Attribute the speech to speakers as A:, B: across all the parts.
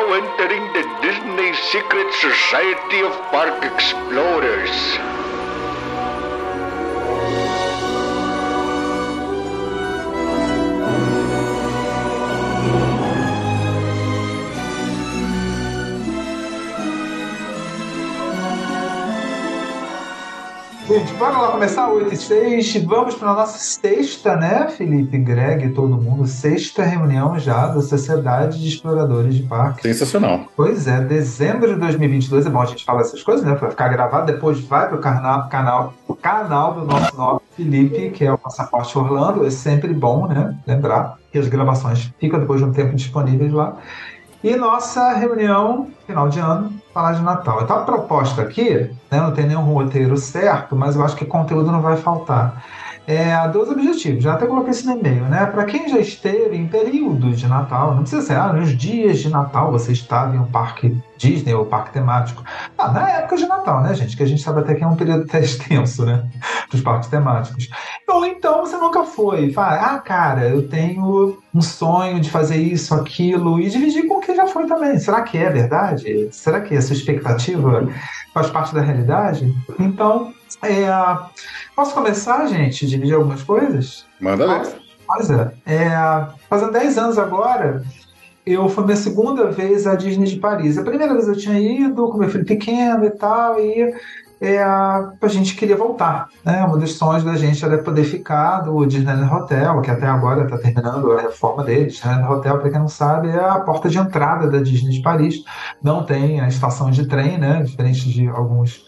A: now entering the Disney Secret Society of Park Explorers.
B: Gente, bora lá começar 8 e 6. Vamos para a nossa sexta, né, Felipe, Greg, todo mundo, sexta reunião já da Sociedade de Exploradores de Parques.
C: Sensacional.
B: Pois é, dezembro de 2022. É bom a gente falar essas coisas, né, para ficar gravado. Depois vai para o canal, canal, canal do nosso nobre Felipe, que é o Passaporte Orlando. É sempre bom, né, lembrar que as gravações ficam depois de um tempo disponíveis lá. E nossa reunião final de ano, falar de Natal. Então a proposta aqui, né, não tem nenhum roteiro certo, mas eu acho que conteúdo não vai faltar. É, dois objetivos, já até coloquei isso no e-mail, né? Para quem já esteve em períodos de Natal, não precisa ser, ah, nos dias de Natal você estava em um parque Disney ou parque temático. Ah, na época de Natal, né, gente? Que a gente sabe até que é um período até extenso, né? Dos parques temáticos. Ou então você nunca foi. Fala, ah, cara, eu tenho um sonho de fazer isso, aquilo, e dividir com quem já foi também. Será que é verdade? Será que essa expectativa faz parte da realidade? Então, é, posso começar, gente, dividir algumas coisas?
C: Manda ver.
B: Pois é. é. Fazendo 10 anos agora, eu foi minha segunda vez à Disney de Paris. A primeira vez eu tinha ido com meu filho pequeno e tal, e é, a gente queria voltar. Né? Um dos sonhos da gente era poder ficar do Disneyland Hotel, que até agora está terminando a reforma dele. Disneyland Hotel, para quem não sabe, é a porta de entrada da Disney de Paris. Não tem a estação de trem, né? diferente de alguns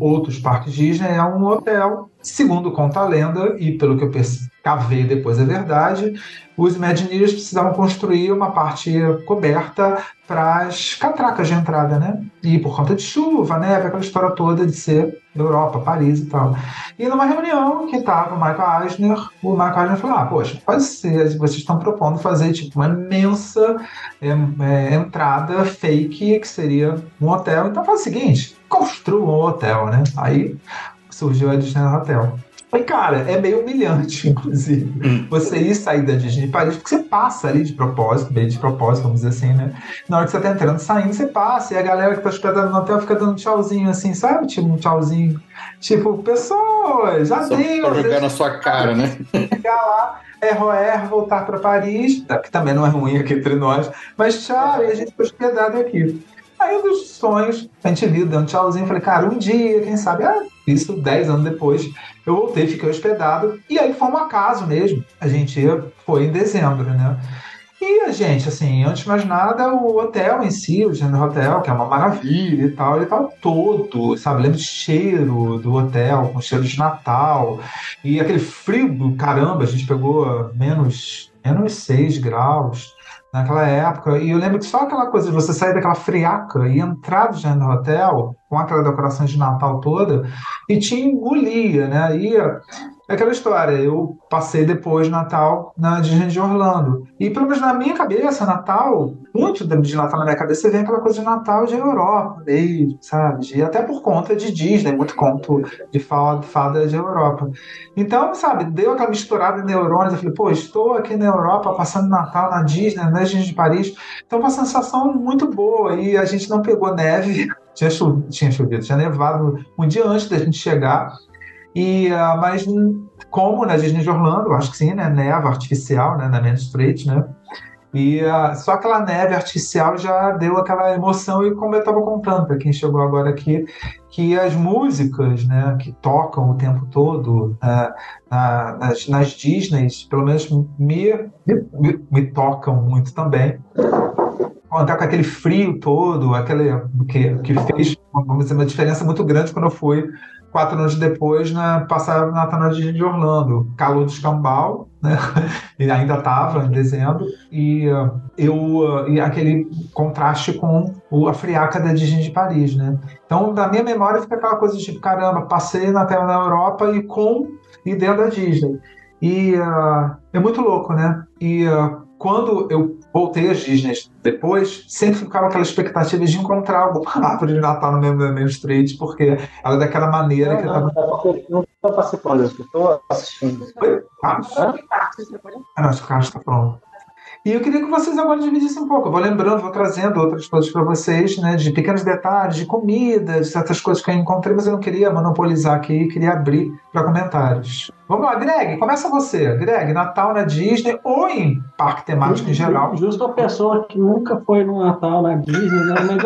B: outros parques Disney. É um hotel, segundo conta a lenda, e pelo que eu cavei depois é verdade, os Imagineers precisavam construir uma parte coberta para as catracas de entrada, né? E por conta de chuva, né? Aquela história toda de ser Europa, Paris e tal. E numa reunião que estava o Michael Eisner, o Michael Eisner falou: Ah, poxa, pode ser, vocês estão propondo fazer tipo uma imensa é, é, entrada fake, que seria um hotel. Então faz o seguinte: construa um hotel, né? Aí surgiu a Disney Hotel. E, cara, é meio humilhante, inclusive, hum. você ir sair da Disney Paris, porque você passa ali de propósito, bem de propósito, vamos dizer assim, né? Na hora que você tá entrando, saindo, você passa, e a galera que tá hospedada no hotel fica dando tchauzinho assim, sabe? Tipo, um tchauzinho. Tipo, pessoas, adeus.
C: Pra jogar na sua cara, né?
B: Chegar lá, erro, erro, voltar para Paris, que também não é ruim aqui entre nós, mas tchau, e a gente foi hospedado aqui. Aí dos sonhos, a gente viu, deu um tchauzinho, falei, cara, um dia, quem sabe, ah, isso dez anos depois, eu voltei, fiquei hospedado, e aí foi um acaso mesmo. A gente foi em dezembro, né? E a gente, assim, antes de mais nada, o hotel em si, o General Hotel, que é uma maravilha e tal, ele tava todo, sabe? Lembra o cheiro do hotel, com cheiro de Natal. E aquele frio do caramba, a gente pegou menos, menos 6 graus naquela época. E eu lembro que só aquela coisa de você sair daquela friaca e entrar do hotel, com aquela decoração de Natal toda, e te engolia, né? E é aquela história, eu passei depois Natal na Disney de Orlando. E pelo menos na minha cabeça, Natal, muito de Natal na minha cabeça, vem aquela coisa de Natal de Europa mesmo, sabe? E até por conta de Disney, muito conto de fada de Europa. Então, sabe, deu aquela misturada em neurônios. Eu falei, pô, estou aqui na Europa passando Natal na Disney, na Disney de Paris. Então, uma sensação muito boa. E a gente não pegou neve, tinha chovido, tinha, chovido, tinha nevado um dia antes da gente chegar. E, uh, mas como na Disney de Orlando, acho que sim, né? Neva artificial, né? Na Main Street, né? E uh, só aquela neve artificial já deu aquela emoção, e como eu estava contando para quem chegou agora aqui, que as músicas né, que tocam o tempo todo uh, na, nas, nas Disneys, pelo menos me, me, me tocam muito também contar com aquele frio todo, aquele que, que fez vamos dizer, uma diferença muito grande quando eu fui quatro anos depois, né, passar na Natal de Orlando, calor do escambau, né, e ainda estava em dezembro, e uh, eu uh, e aquele contraste com a friaca da Disney de Paris, né. Então, da minha memória fica aquela coisa de tipo, caramba, passei na tela na Europa e com e dentro da Disney. E uh, é muito louco, né? E quando eu voltei às Disney depois, sempre ficava aquela expectativa de encontrar alguma árvore de Natal no meu, meu street, porque ela é daquela maneira
D: não,
B: que
D: eu tava... Não estou participando, eu estou assistindo.
B: Oi? Carlos? Ah, não, acho que o Carlos está pronto. E eu queria que vocês agora dividissem um pouco. Eu vou lembrando, vou trazendo outras coisas para vocês, né? De pequenos detalhes, de comida, de certas coisas que eu encontrei, mas eu não queria monopolizar aqui, queria abrir para comentários. Vamos lá, Greg, começa você. Greg, Natal na Disney ou em parque temático em geral?
C: Justo a pessoa que nunca foi no Natal na Disney, né? Mas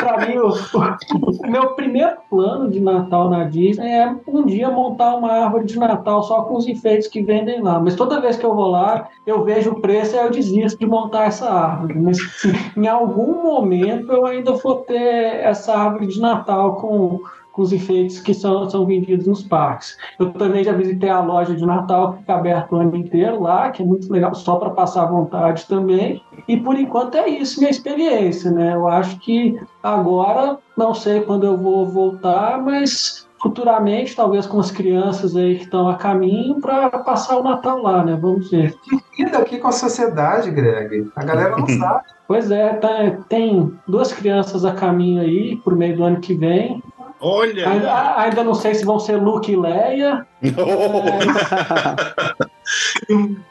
C: para mim, o, o, meu primeiro plano de Natal na Disney é um dia montar uma árvore de Natal só com os enfeites que vendem lá. Mas toda vez que eu vou lá, eu vejo o preço e eu desisto de montar essa árvore. Mas em algum momento eu ainda vou ter essa árvore de Natal com com os enfeites que são, são vendidos nos parques. Eu também já visitei a loja de Natal, que fica aberta o ano inteiro lá, que é muito legal, só para passar vontade também. E por enquanto é isso minha experiência, né? Eu acho que agora, não sei quando eu vou voltar, mas futuramente, talvez com as crianças aí que estão a caminho, para passar o Natal lá, né? Vamos ver.
B: Lida aqui com a sociedade, Greg. A galera não sabe.
C: Pois é, tá, tem duas crianças a caminho aí, por meio do ano que vem.
D: Olha!
C: Ainda, ainda, não sei se vão ser Luke e Leia.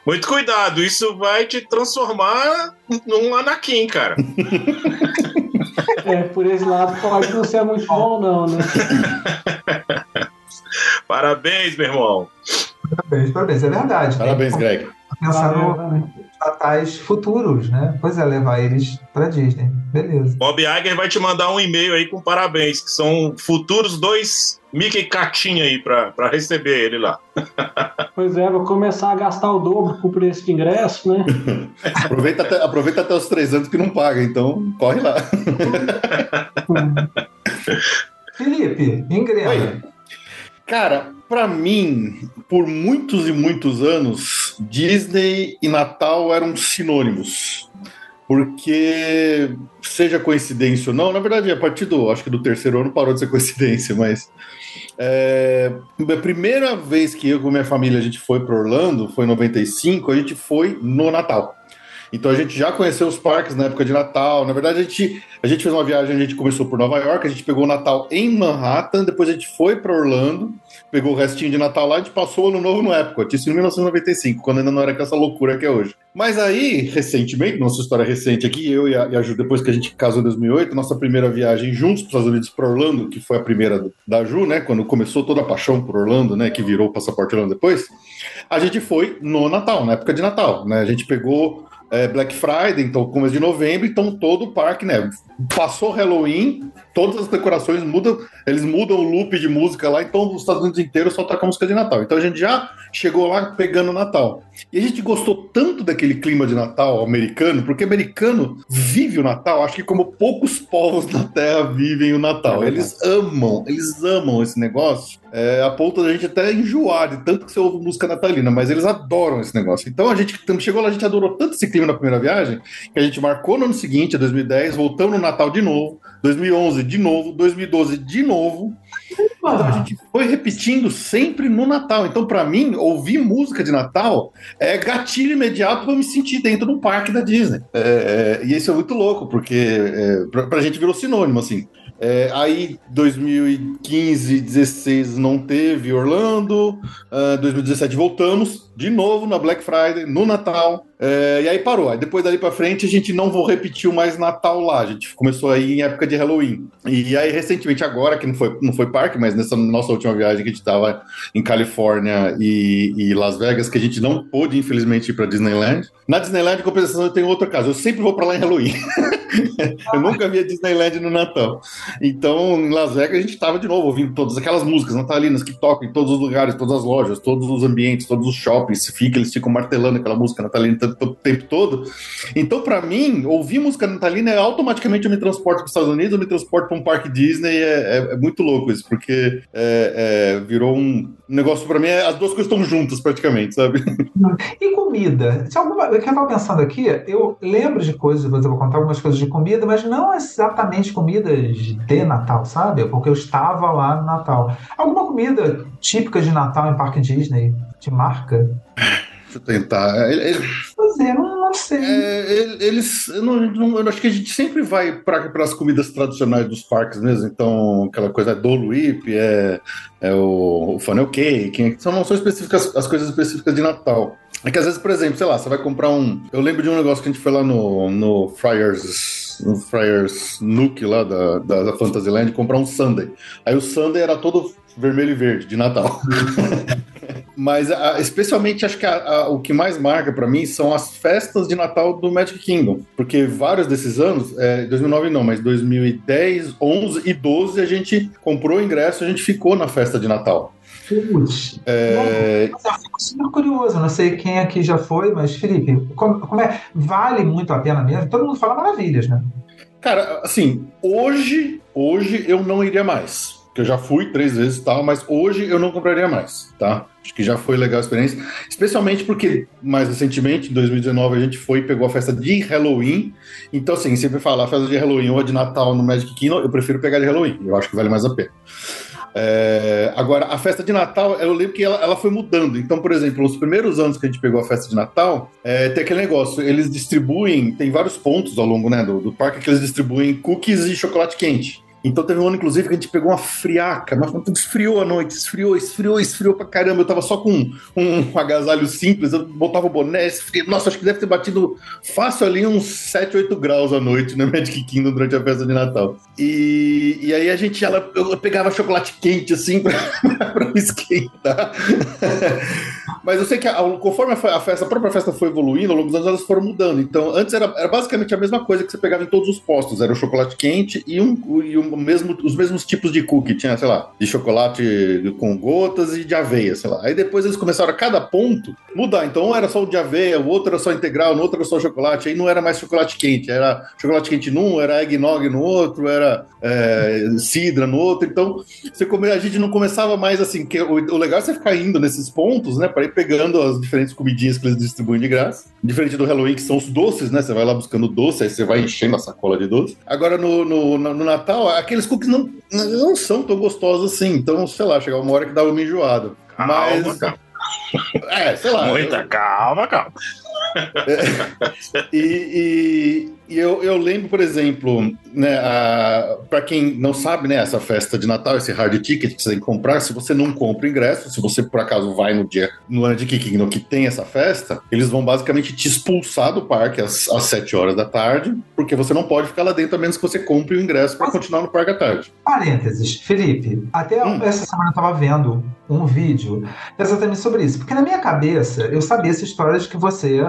D: Muito cuidado, isso vai te transformar num Anakin, cara.
C: É, por esse lado pode não ser muito bom, não, né?
D: Parabéns, meu irmão.
B: Parabéns, parabéns, é verdade.
E: Parabéns, Greg.
B: Pensar no, natais futuros, né? Pois é, levar eles para Disney. Beleza.
D: Bob Iger vai te mandar um e-mail aí com parabéns, que são futuros dois Mickey Catinha aí para receber ele lá.
C: Pois é, vou começar a gastar o dobro por preço de ingresso, né?
E: aproveita, até, aproveita até os três anos que não paga, então corre lá.
B: Felipe, ingresso.
E: Cara, para mim, por muitos e muitos anos, Disney e Natal eram sinônimos. Porque, seja coincidência ou não, na verdade, a partir do, acho que do terceiro ano parou de ser coincidência, mas é, a primeira vez que eu com minha família a gente foi para Orlando, foi em 95, a gente foi no Natal. Então a gente já conheceu os parques na época de Natal. Na verdade, a gente, a gente fez uma viagem, a gente começou por Nova York, a gente pegou o Natal em Manhattan, depois a gente foi para Orlando, pegou o restinho de Natal lá e a gente passou o ano novo no Epcot, isso em 1995, quando ainda não era essa loucura que é hoje. Mas aí, recentemente, nossa história recente aqui, eu e a, e a Ju, depois que a gente casou em 2008, nossa primeira viagem juntos para os Estados Unidos para Orlando, que foi a primeira da Ju, né, quando começou toda a paixão por Orlando, né, que virou o passaporte Orlando depois, a gente foi no Natal, na época de Natal, né, a gente pegou é, Black Friday, então começo de novembro, então todo o parque, né? Passou Halloween, todas as decorações mudam, eles mudam o loop de música lá, então os Estados Unidos inteiros só tocam música de Natal. Então a gente já chegou lá pegando Natal. E a gente gostou tanto daquele clima de Natal americano, porque americano vive o Natal, acho que como poucos povos na Terra vivem o Natal. É eles amam, eles amam esse negócio, é, a ponto da gente até enjoar de tanto que você ouve música natalina, mas eles adoram esse negócio. Então a gente chegou lá, a gente adorou tanto esse clima na primeira viagem, que a gente marcou no ano seguinte, 2010, voltamos no Natal de novo, 2011 de novo, 2012 de novo. Então a gente foi repetindo sempre no Natal. Então, para mim, ouvir música de Natal é gatilho imediato para me sentir dentro de um parque da Disney. É, é, e isso é muito louco, porque é, pra, pra gente virou sinônimo, assim. É, aí 2015, 16 não teve Orlando, uh, 2017 voltamos de novo na Black Friday, no Natal. É, e aí parou. Aí depois dali pra frente a gente não vou repetir mais Natal lá. A gente começou aí em época de Halloween. E aí, recentemente, agora, que não foi, não foi parque, mas nessa nossa última viagem que a gente tava em Califórnia e, e Las Vegas, que a gente não pôde, infelizmente, ir pra Disneyland. Na Disneyland, em compensação, eu tenho outra casa. Eu sempre vou pra lá em Halloween. eu nunca vi a Disneyland no Natal. Então, em Las Vegas, a gente tava de novo ouvindo todas aquelas músicas natalinas que tocam em todos os lugares, todas as lojas, todos os ambientes, todos os shoppings. Fica, eles ficam martelando aquela música natalina o tempo todo. Então, para mim, ouvir música natalina é automaticamente eu me transporto para os Estados Unidos, eu me transporto para um parque Disney. É, é, é, muito louco isso, porque é, é virou um negócio para mim. É, as duas coisas estão juntas praticamente, sabe?
B: E comida? Se alguma, eu estava pensando aqui, eu lembro de coisas, eu vou contar algumas coisas de comida, mas não exatamente comidas de Natal, sabe? Porque eu estava lá no Natal. Alguma comida típica de Natal em parque Disney? De marca?
E: Deixa eu tentar.
B: Ele, pois é, não, não sei.
E: É, eles. Eu, não, não, eu acho que a gente sempre vai para as comidas tradicionais dos parques mesmo. Então, aquela coisa é Dole Whip, é, é o, o funnel cake. São, não são específicas as coisas específicas de Natal. É que às vezes, por exemplo, sei lá, você vai comprar um. Eu lembro de um negócio que a gente foi lá no, no Friars. No Friars Nuke lá da, da, da Fantasyland comprar um Sunday. Aí o Sunday era todo vermelho e verde de Natal. Mas a, especialmente acho que a, a, o que mais marca para mim são as festas de Natal do Magic Kingdom, porque vários desses anos, é, 2009 não, mas 2010, 11 e 12 a gente comprou o ingresso, a gente ficou na festa de Natal.
B: Putz. É... Mas eu fico super curioso, não sei quem aqui já foi, mas Felipe, como, como é? Vale muito a pena mesmo? Todo mundo fala maravilhas, né?
E: Cara, assim, hoje, hoje eu não iria mais que eu já fui três vezes e tal, mas hoje eu não compraria mais, tá? Acho que já foi legal a experiência, especialmente porque mais recentemente, em 2019, a gente foi e pegou a festa de Halloween. Então, assim, sempre falar festa de Halloween ou de Natal no Magic Kingdom, eu prefiro pegar de Halloween, eu acho que vale mais a pena. É, agora, a festa de Natal, eu lembro que ela, ela, foi mudando. Então, por exemplo, nos primeiros anos que a gente pegou a festa de Natal, é, tem aquele negócio, eles distribuem, tem vários pontos ao longo né, do, do parque que eles distribuem cookies e chocolate quente. Então teve um ano, inclusive, que a gente pegou uma friaca, mas esfriou a noite, esfriou, esfriou, esfriou pra caramba. Eu tava só com um, um agasalho simples, eu botava o boné, esfriou. Nossa, acho que deve ter batido fácil ali uns 7, 8 graus à noite no Magic Kingdom durante a festa de Natal. E, e aí a gente, ela, eu pegava chocolate quente, assim, pra, pra esquentar. mas eu sei que a, conforme a, festa, a própria festa foi evoluindo, ao longo dos anos elas foram mudando. Então, antes era, era basicamente a mesma coisa que você pegava em todos os postos. Era o chocolate quente e um, e mesmo, os mesmos tipos de cookie. Tinha, sei lá, de chocolate com gotas e de aveia, sei lá. Aí depois eles começaram a cada ponto mudar. Então um era só o de aveia, o outro era só integral, no outro era só chocolate. Aí não era mais chocolate quente, era chocolate quente num, era eggnog no outro, era é, cidra no outro. Então você come, a gente não começava mais assim. Que o, o legal é você ficar indo nesses pontos, né, para ir pegando as diferentes comidinhas que eles distribuem de graça. Diferente do Halloween, que são os doces, né? Você vai lá buscando doce, aí você vai enchendo a sacola de doce. Agora no, no, no Natal, aqueles cookies não, não são tão gostosos assim. Então, sei lá, chegar uma hora que dava uma enjoada.
D: Calma,
E: Mas.
D: Calma.
E: É, sei lá.
D: Muita calma, calma.
E: É, e, e, eu, eu lembro, por exemplo, né, para quem não sabe, né, essa festa de Natal, esse hard ticket que você tem que comprar, se você não compra ingresso, se você por acaso vai no dia no ano de Kikino que tem essa festa, eles vão basicamente te expulsar do parque às, às 7 horas da tarde, porque você não pode ficar lá dentro a menos que você compre o ingresso para continuar no parque à tarde.
B: Parênteses, Felipe, até hum. essa semana eu estava vendo um vídeo exatamente sobre isso, porque na minha cabeça eu sabia essa história de que você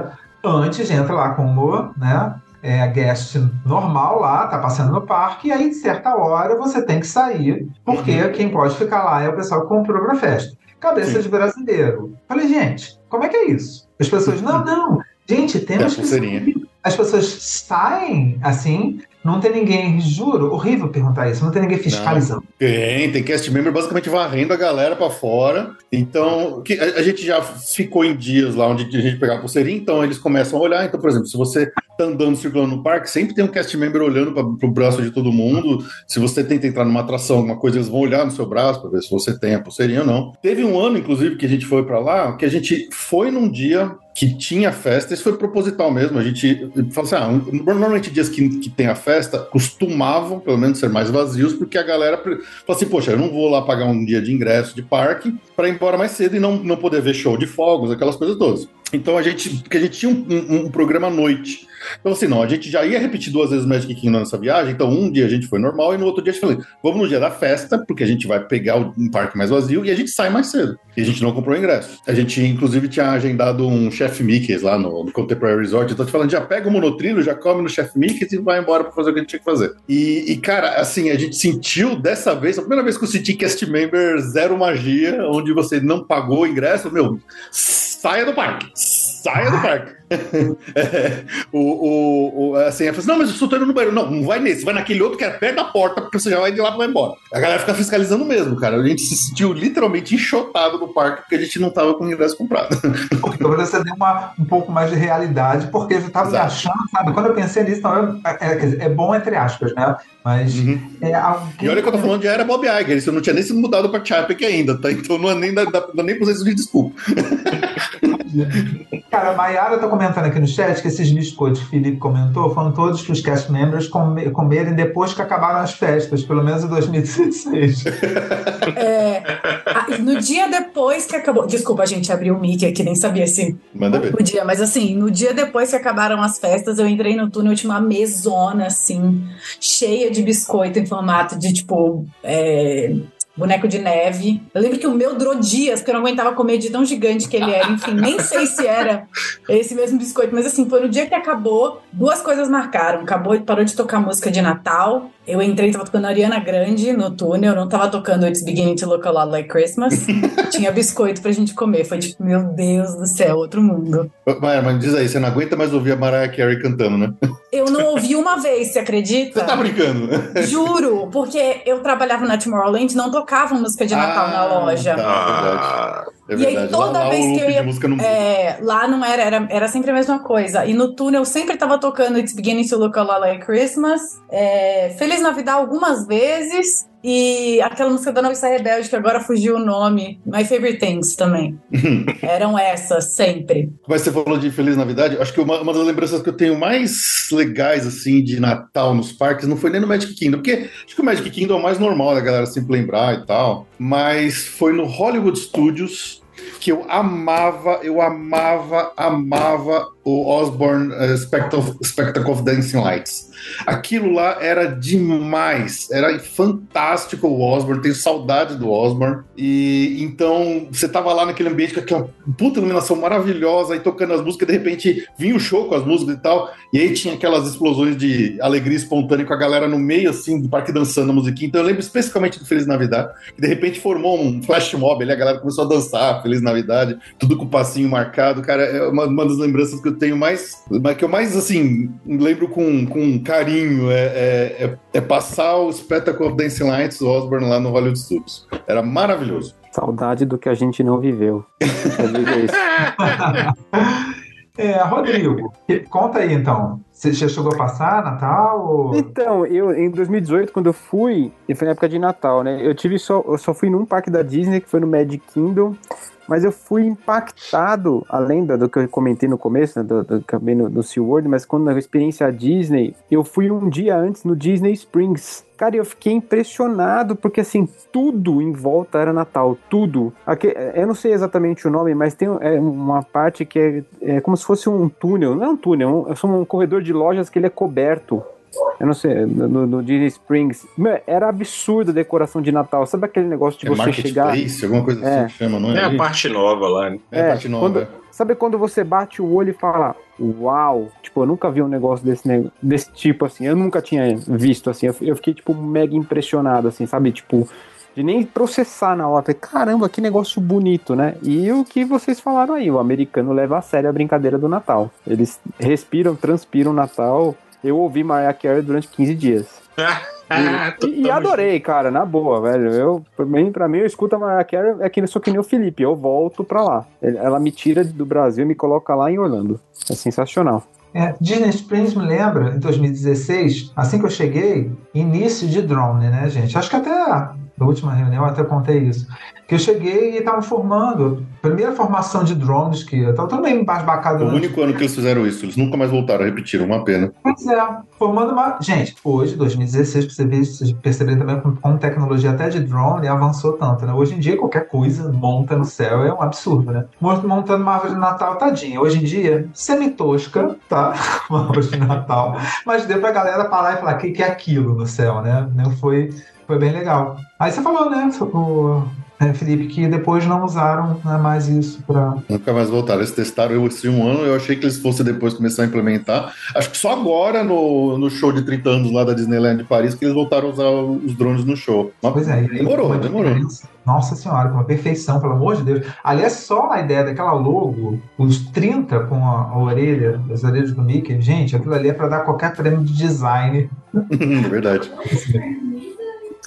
B: antes entra lá como, né, é, guest normal lá, tá passando no parque, e aí, de certa hora, você tem que sair, porque uhum. quem pode ficar lá é o pessoal que comprou pra festa. Cabeça Sim. de brasileiro. Falei, gente, como é que é isso? As pessoas, não, não, gente, temos é que. As pessoas saem assim, não tem ninguém, juro, horrível perguntar isso, não tem ninguém fiscalizando. Não,
E: tem, tem cast member basicamente varrendo a galera para fora. Então, que, a, a, gente já ficou em dias lá onde a gente pegava pulseirinha, então eles começam a olhar. Então, por exemplo, se você tá andando, circulando no parque, sempre tem um cast member olhando para o braço de todo mundo. Se você tenta entrar numa atração, alguma coisa, eles vão olhar no seu braço para ver se você tem a pulseirinha ou não. Teve um ano, inclusive, que a gente foi para lá, que a gente foi num dia que tinha festa, isso foi proposital mesmo. A gente fala assim: ah, normalmente dias que, que tem a festa costumavam, pelo menos, ser mais vazios, porque a galera fala assim: poxa, eu não vou lá pagar um dia de ingresso de parque para ir embora mais cedo e não, não poder ver show de fogos, aquelas coisas todas. Então a gente, porque a gente tinha um, um, um programa à noite. Então, assim, não, a gente já ia repetir duas vezes Magic Kingdom nessa viagem, então um dia a gente foi normal e no outro dia a gente falou, vamos no dia da festa, porque a gente vai pegar um parque mais vazio e a gente sai mais cedo. E a gente não comprou ingresso. A gente, inclusive, tinha agendado um Chef Mickey's lá no, no Contemporary Resort, então te falando, já pega o monotrilho, já come no Chef Mickey's e vai embora pra fazer o que a gente tinha que fazer. E, e, cara, assim, a gente sentiu dessa vez, a primeira vez que eu senti cast member zero magia, onde você não pagou o ingresso, meu, saia do parque saia do parque. é, o, o, o, assim, ela fala assim, não, mas eu só tô indo no banheiro. Não, não vai nesse, vai naquele outro que é perto da porta, porque você já vai de lá e vai embora. A galera fica fiscalizando mesmo, cara. A gente se sentiu literalmente enxotado no parque porque a gente não tava com o ingresso comprado.
B: Então você deu uma, um pouco mais de realidade, porque eu tava Exato. me achando, sabe? Quando eu pensei nisso, não, é, é, é bom entre aspas, né? Mas uhum. é alguém...
E: E olha que eu tô falando de era Bob Iger, isso não tinha nem sido mudado pra Chapek ainda, tá? Então não é nem, dá, dá, dá nem processo de desculpa.
B: Cara, a Mayara tá comentando aqui no chat que esses biscoitos que o Felipe comentou foram todos que os cast members comerem depois que acabaram as festas, pelo menos em 2016.
F: É, no dia depois que acabou. Desculpa, a gente abriu o mic aqui, nem sabia se
E: Manda ver.
F: podia, mas assim, no dia depois que acabaram as festas, eu entrei no túnel, tinha uma mesona, assim, cheia de biscoito em formato de tipo. é, Boneco de neve. Eu lembro que o meu durou dias, porque eu não aguentava comer de tão gigante que ele era. Enfim, nem sei se era esse mesmo biscoito, mas assim, foi no dia que acabou, duas coisas marcaram. Acabou, parou de tocar música de Natal. Eu entrei, tava tocando Ariana Grande no túnel, não tava tocando It's Beginning to Look a Lot Like Christmas. Tinha biscoito pra gente comer. Foi tipo, meu Deus do céu, outro mundo.
E: Mas, mas diz aí, você não aguenta mais ouvir a Mariah Carey cantando, né?
F: Eu não ouvi uma vez, você acredita?
E: Você tá brincando?
F: Juro, porque eu trabalhava na Tomorrowland, não tocava música de Natal na
E: Ah,
F: loja.
E: tá.
D: Ah,
E: É
F: E aí, toda
E: lá,
F: vez que eu ia-
E: não
F: É, lá não era, era, era sempre a mesma coisa. E no túnel sempre tava tocando It's Beginning to Look a Lot Like Christmas. é, Feliz Navidad algumas vezes. E aquela música da Noviça Rebelde, que agora fugiu o nome. My Favorite Things também. Eram essas, sempre.
E: Mas você falou de Feliz Navidade, acho que uma, uma das lembranças que eu tenho mais legais, assim, de Natal nos parques, não foi nem no Magic Kingdom, porque acho que o Magic Kingdom é o mais normal da galera sempre lembrar e tal, mas foi no Hollywood Studios que eu amava, eu amava, amava o Osborne eh, Spectacle, Spectacle of Dancing Lights. Aquilo lá era demais, era fantástico o Osborne, tenho saudade do Osborne. E então você tava lá naquele ambiente com aquela puta iluminação maravilhosa, aí tocando as músicas, de repente vinha o show com as músicas e tal, e aí tinha aquelas explosões de alegria espontânea com a galera no meio assim do parque dançando a musiquinha. Então eu lembro especificamente do Feliz Navidade, que de repente formou um flash mob ali, a galera começou a dançar Feliz Navidade, tudo com o passinho marcado. Cara, é uma, uma das lembranças que eu tenho mais, mas que eu mais assim lembro com, com carinho é, é, é- é passar o Spectacle of Dancing Lights do Osborne lá no Hollywood Studios. Era maravilhoso.
G: Saudade do que a gente não viveu.
B: É, Rodrigo, conta aí então. Você já chegou a passar Natal? Ou...
G: Então, eu em 2018, quando eu fui, e foi na época de Natal, né? Eu tive só, eu só fui num parque da Disney, que foi no Magic Kingdom, mas eu fui impactado, além do, do que eu comentei no começo, né, do, do, também no, no SeaWorld, mas quando na experiência Disney, eu fui um dia antes no Disney Springs. Cara, eu fiquei impressionado, porque assim, tudo em volta era Natal, tudo. Aqui, eu não sei exatamente o nome, mas tem é, uma parte que é, é como se fosse um túnel, não é um túnel, é um, é um corredor de lojas que ele é coberto. Eu não sei, no, no Disney Springs. Meu, era absurdo a decoração de Natal. Sabe aquele negócio de
E: É
G: você chegar.
E: Marketplace, alguma coisa assim
G: É.
E: que chama, não é?
D: é a parte nova lá, né?
E: É, a parte nova.
G: quando- Sabe quando você bate o olho e fala, uau, tipo, eu nunca vi um negócio desse, desse tipo assim, eu nunca tinha visto assim, eu, eu fiquei tipo mega impressionado assim, sabe, tipo, de nem processar na hora, caramba, que negócio bonito, né? E o que vocês falaram aí, o americano leva a sério a brincadeira do Natal. Eles respiram, transpiram o Natal. Eu ouvi Mariah Carey durante 15 dias. E, e adorei, cara, na boa, velho. Eu, pra, mim, pra mim, eu escuto a Mariah Carey, é que eu sou que nem o Felipe, eu volto pra lá. Ele- Ela me tira do Brasil e me coloca lá em Orlando. É sensacional.
B: É, Disney Springs me lembra, em 2016, assim que eu cheguei, início de drone, né, gente? Acho que até na última reunião eu até contei isso. Que eu cheguei e estavam formando, primeira formação de drones que eu estava também embasbacado.
E: O
B: né?
E: único ano que eles fizeram isso. Eles nunca mais voltaram, repetiram, uma pena.
B: Pois é, formando uma. Gente, hoje, 2016, pra você ver, vocês perceberem também como, tecnologia até de drone avançou tanto, né? Hoje em dia, qualquer coisa monta no céu é um absurdo, né? Mon- Montando uma árvore de Natal, tadinha. Hoje em dia, semi-tosca, tá? Uma árvore de Natal. Mas deu pra galera parar e falar: o que, que é aquilo no céu, né? Não Foi, foi bem legal. Aí você falou, né, o, é, Felipe, que depois não usaram né, mais isso pra.
E: Nunca mais voltaram. Eles testaram eu esse um ano, eu achei que eles fossem depois começar a implementar. Acho que só agora, no, no show de 30 anos lá da Disneyland de Paris, que eles voltaram a usar os drones no show. Mas
B: Pois é,
E: demorou, demorou.
B: Nossa senhora, com uma perfeição, pelo amor de Deus. Aliás, só a ideia daquela logo, os 30 com a, a orelha, as orelhas do Mickey, gente, aquilo ali é pra dar qualquer prêmio de design.
E: Verdade.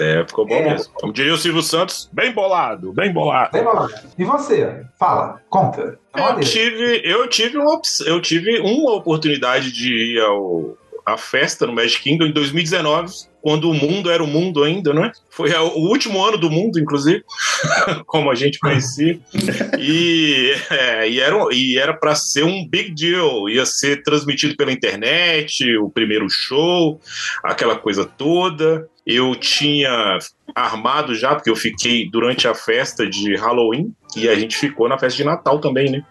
D: É, ficou bom
B: É.
D: mesmo. Como diria o Silvio Santos, bem bolado, bem bolado.
B: Bem bolado. E você? Fala, conta.
D: Eu tive, eu tive uma, eu tive uma oportunidade de ir ao, a festa no Magic Kingdom em 2019, quando o mundo era o mundo ainda, né? Foi o último ano do mundo, inclusive, como a gente conhecia. E, é, e era e era para ser um big deal, ia ser transmitido pela internet, o primeiro show, aquela coisa toda. Eu tinha armado já, porque eu fiquei durante a festa de Halloween e a gente ficou na festa de Natal também, né?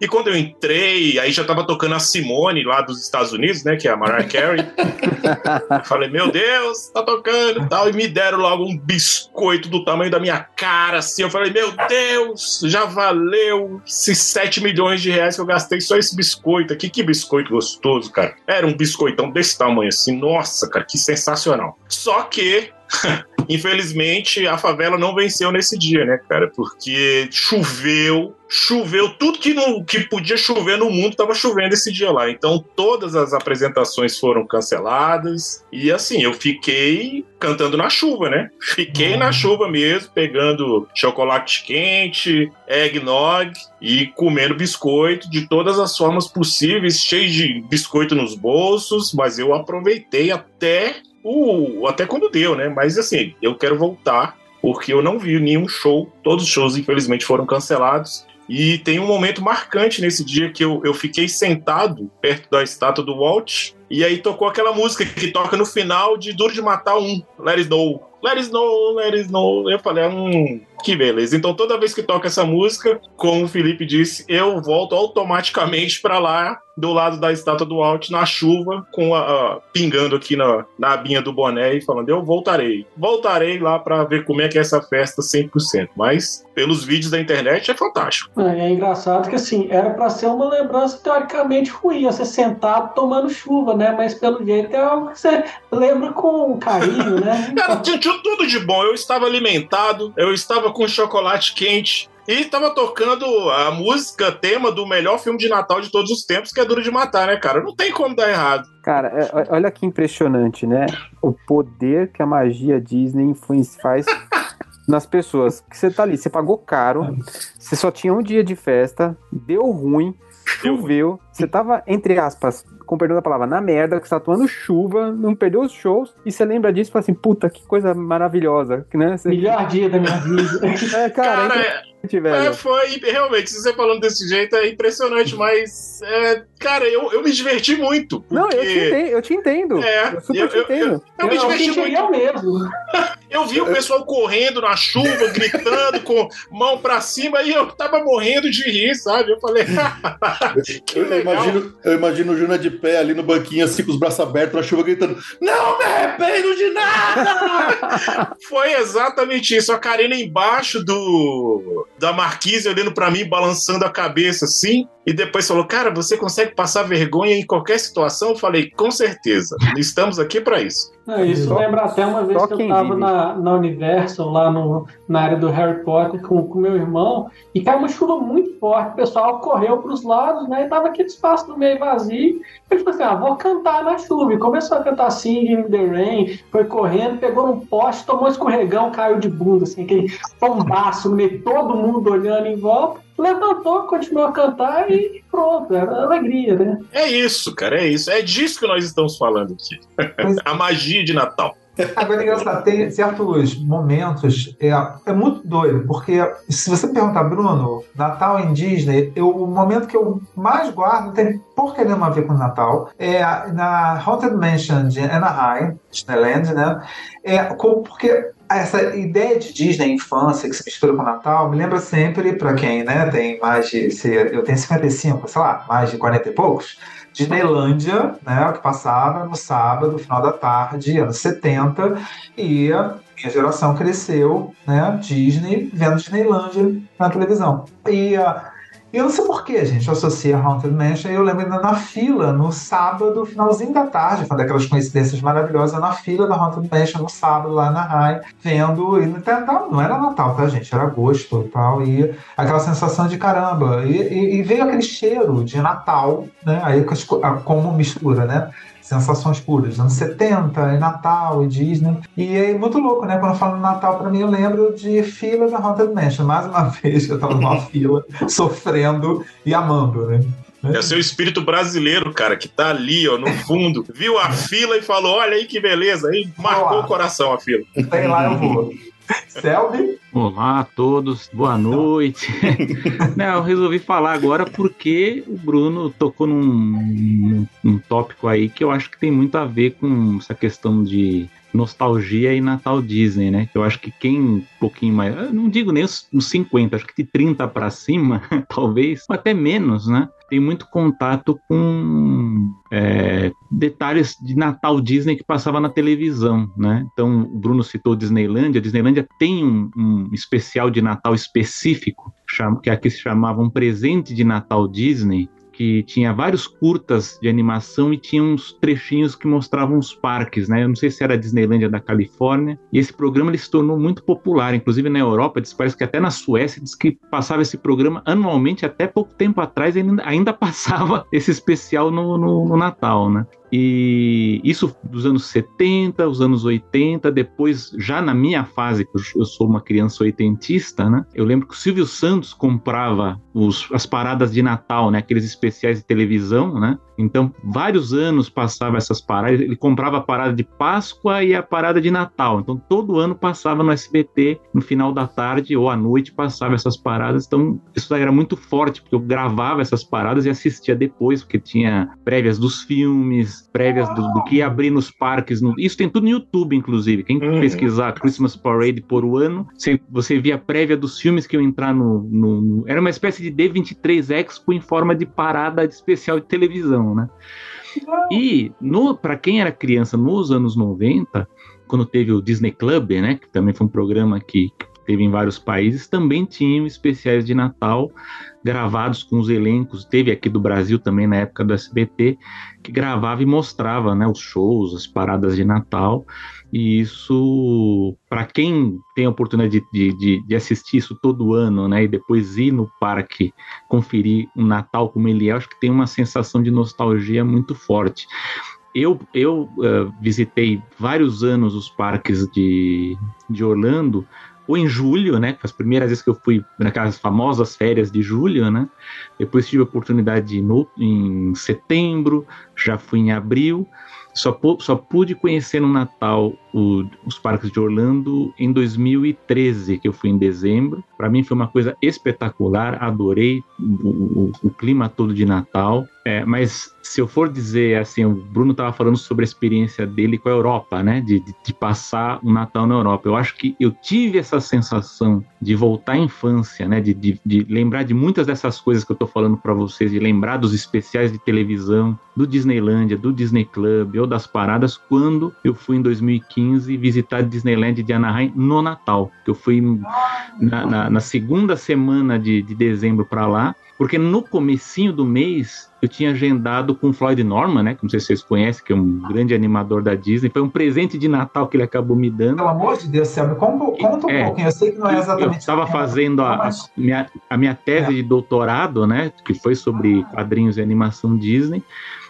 D: E quando eu entrei, aí já tava tocando a Simone lá dos Estados Unidos, né? Que é a Mariah Carey. Falei, meu Deus, tá tocando e tal. E me deram logo um biscoito do tamanho da minha cara, assim. Eu falei, meu Deus, já valeu esses 7 milhões de reais que eu gastei só esse biscoito aqui. Que biscoito gostoso, cara. Era um biscoitão desse tamanho, assim. Nossa, cara, que sensacional. Só que. Infelizmente, a favela não venceu nesse dia, né, cara? Porque choveu, choveu, tudo que, não, que podia chover no mundo estava chovendo esse dia lá. Então, todas as apresentações foram canceladas. E assim, eu fiquei cantando na chuva, né? Fiquei na chuva mesmo, pegando chocolate quente, eggnog e comendo biscoito de todas as formas possíveis, cheio de biscoito nos bolsos, mas eu aproveitei até o até quando deu, né? Mas assim, eu quero voltar porque eu não vi nenhum show, todos os shows infelizmente foram cancelados. E tem um momento marcante nesse dia que eu, eu fiquei sentado perto da estátua do Walt, e aí tocou aquela música que toca no final de Duro de Matar um, Let It Snow. Let It Snow, Let It Snow. Eu falei, hum, que beleza. Então toda vez que toca essa música, como o Felipe disse, eu volto automaticamente para lá, do lado da estátua do Walt, na chuva, com a, a- pingando aqui na, na abinha do boné e falando, eu voltarei. Voltarei lá para ver como é que é essa festa 100%. Mas, pelos vídeos da internet, é fantástico.
C: É, é engraçado que assim, era pra ser uma lembrança teoricamente ruim, você sentado tomando chuva, né? Mas pelo jeito é algo que você lembra com carinho, né?
D: Cara, tinha, tinha tudo de bom. Eu estava alimentado, eu estava com chocolate quente. E estava tocando a música tema do melhor filme de Natal de todos os tempos, que é Duro de Matar, né, cara? Não tem como dar errado.
G: Cara, é- olha que impressionante, né? O poder que a magia Disney influencia, faz nas pessoas. Que você tá ali, você pagou caro, você só tinha um dia de festa, deu ruim, choveu, você tava, entre aspas, com perdão da palavra, na merda, que você tá tomando chuva, não perdeu os shows, e você lembra disso e fala assim, puta, que coisa maravilhosa, que, né? Você,
C: Melhor dia da minha vida.
G: é, cara,
D: Cara,
G: é
D: é, é, foi realmente, se você falando desse jeito é impressionante, mas, é, cara, eu, eu me diverti muito. Porque,
G: Não, eu te entendo, eu te entendo.
D: É,
G: eu super
D: eu-
G: te
D: eu-
G: entendo.
D: Eu me
C: Eu
D: diverti
C: sentiria
D: muito.
C: mesmo.
D: Eu vi o pessoal correndo na chuva, gritando, com mão pra cima, e eu tava morrendo de rir, sabe? Eu falei,
E: Eu, imagino, eu imagino o Júnior de pé ali no banquinho, assim, com os braços abertos na chuva, gritando: Não me arrependo de nada!
D: Foi exatamente isso. A Karina embaixo do da marquise olhando pra mim, balançando a cabeça assim, e depois falou: "Cara, você consegue passar vergonha em qualquer situação?" Eu falei: "Com certeza. Estamos aqui pra isso."
C: Não, isso
G: Só-
C: lembra até uma vez que eu
G: quem
C: tava
G: vive.
C: na, na Universal, lá no, na área do Harry Potter, com o meu irmão, e caiu uma chuva muito forte. O pessoal correu pros lados, né? E tava aquele espaço no meio vazio. Ele falou assim: ah, vou cantar na chuva. E começou a cantar Singing in the Rain, foi correndo, pegou num poste, tomou um escorregão, caiu de bunda, assim, aquele tombaço no meio, todo mundo olhando em volta. Levantou, continuou a cantar e pronto, era alegria, né?
D: É isso, cara, é isso. É disso que nós estamos falando aqui. A magia de Natal.
B: Agora, é engraçado, tem certos momentos, é, é muito doido, porque se você me perguntar, Bruno, Natal em Disney, eu, o momento que eu mais guardo, tem porca nenhuma a ver com Natal, é na Haunted Mansion de Anaheim, Disneyland, né? É, com- porque essa ideia de Disney infância que se mistura com Natal me lembra sempre, para quem né, tem mais de. se- eu tenho 55, sei lá, mais de 40 e poucos. Disneylândia, né, o que passava no sábado, final da tarde, anos 70, e a minha geração cresceu, né, Disney, vendo Disneylândia na televisão. E ah, eu não sei porquê, gente, eu associei a Haunted Mansion, e eu lembro ainda na fila, no sábado, finalzinho da tarde, foi daquelas coincidências maravilhosas, na fila da Haunted Mansion, no sábado, lá na RAI, vendo, e não, não não era Natal, tá, gente, era agosto e tal, e aquela sensação de caramba, e, e- e veio aquele cheiro de Natal, né, aí como mistura, né, sensações puras, anos 70, e Natal, e Disney. E é muito louco, né? Quando eu falo Natal, pra mim, eu lembro de fila da Haunted Mansion. Mais uma vez, eu tava numa fila, sofrendo e amando, né?
D: É o seu espírito brasileiro, cara, que tá ali, ó, no fundo. Viu a fila e falou: olha aí que beleza. Aí marcou
B: Olá.
D: o coração a fila.
B: Tem lá, eu vou. Selby?
H: Olá a todos, boa noite. Não, eu resolvi falar agora porque o Bruno tocou num, num, num tópico aí que eu acho que tem muito a ver com essa questão de nostalgia e Natal Disney, né? Eu acho que quem um pouquinho mais, não digo nem os, os 50, acho que de 30 para cima, talvez, ou até menos, né? Tem muito contato com é, detalhes de Natal Disney que passava na televisão, né? Então, o Bruno citou Disneylandia. Disneylandia tem um, um especial de Natal específico, que aqui se chamava um presente de Natal Disney, que tinha vários curtas de animação e tinha uns trechinhos que mostravam os parques, né? Eu não sei se era a Disneylândia da Califórnia. E esse programa ele se tornou muito popular, inclusive na Europa, diz, parece que até na Suécia diz que passava esse programa anualmente, até pouco tempo atrás ainda, ainda passava esse especial no, no, no Natal, né? E isso dos anos 70, os anos 80, depois, já na minha fase, eu- sou uma criança oitentista, né? Eu lembro que o Silvio Santos comprava os- as paradas de Natal, né? Aqueles especiais de televisão, né? Então, vários anos passava essas paradas. Ele comprava a parada de Páscoa e a parada de Natal. Então, todo ano passava no SBT, no final da tarde ou à noite, passava essas paradas. Então, isso era muito forte, porque eu gravava essas paradas e assistia depois, porque tinha prévias dos filmes, prévias do, do que ia abrir nos parques. no- Isso tem tudo no YouTube, inclusive. Quem
D: Uhum.
H: pesquisar Christmas Parade por o ano, você, você via a prévia dos filmes que iam entrar no, no- no- Era uma espécie de D23 Expo em forma de parada especial de televisão, né? E para quem era criança nos anos 90, quando teve o Disney Club, né, que também foi um programa que teve em vários países, também tinham especiais de Natal gravados com os elencos. Teve aqui do Brasil também na época do SBT, que gravava e mostrava, né, os shows, as paradas de Natal. E isso, para quem tem a oportunidade de, de, de assistir isso todo ano, né, e depois ir no parque conferir o Natal como ele é, acho que tem uma sensação de nostalgia muito forte. Eu, eu uh, visitei vários anos os parques de, de Orlando, ou em julho, né? As primeiras vezes que eu fui naquelas famosas férias de julho, né? Depois tive a oportunidade de ir no, em setembro, já fui em abril. Só, só pude conhecer no Natal o, os parques de Orlando em 2013, que eu fui em dezembro. Para mim foi uma coisa espetacular, adorei o, o, o clima todo de Natal. É, mas se eu for dizer assim, o Bruno estava falando sobre a experiência dele com a Europa, né? De, de, de, passar o Natal na Europa. Eu acho que eu tive essa sensação de voltar à infância, né? De, de, de lembrar de muitas dessas coisas que eu estou falando para vocês, de lembrar dos especiais de televisão, do Disneylandia, do Disney Club ou das paradas, quando eu fui em 2015 visitar Disneyland de Anaheim no Natal. Que eu fui na, na, na segunda semana de, de dezembro para lá, porque no comecinho do mês eu tinha agendado com o Floyd Norman, né? Que não sei se vocês conhecem, que é um grande animador da Disney. Foi um presente de Natal que ele acabou me dando.
B: Pelo amor de Deus, Selma, conta, um
H: é,
B: pouquinho. Eu sei que não é exatamente.
H: Eu estava fazendo a, a, minha, a minha tese é. de doutorado, né? Que foi sobre quadrinhos e animação Disney.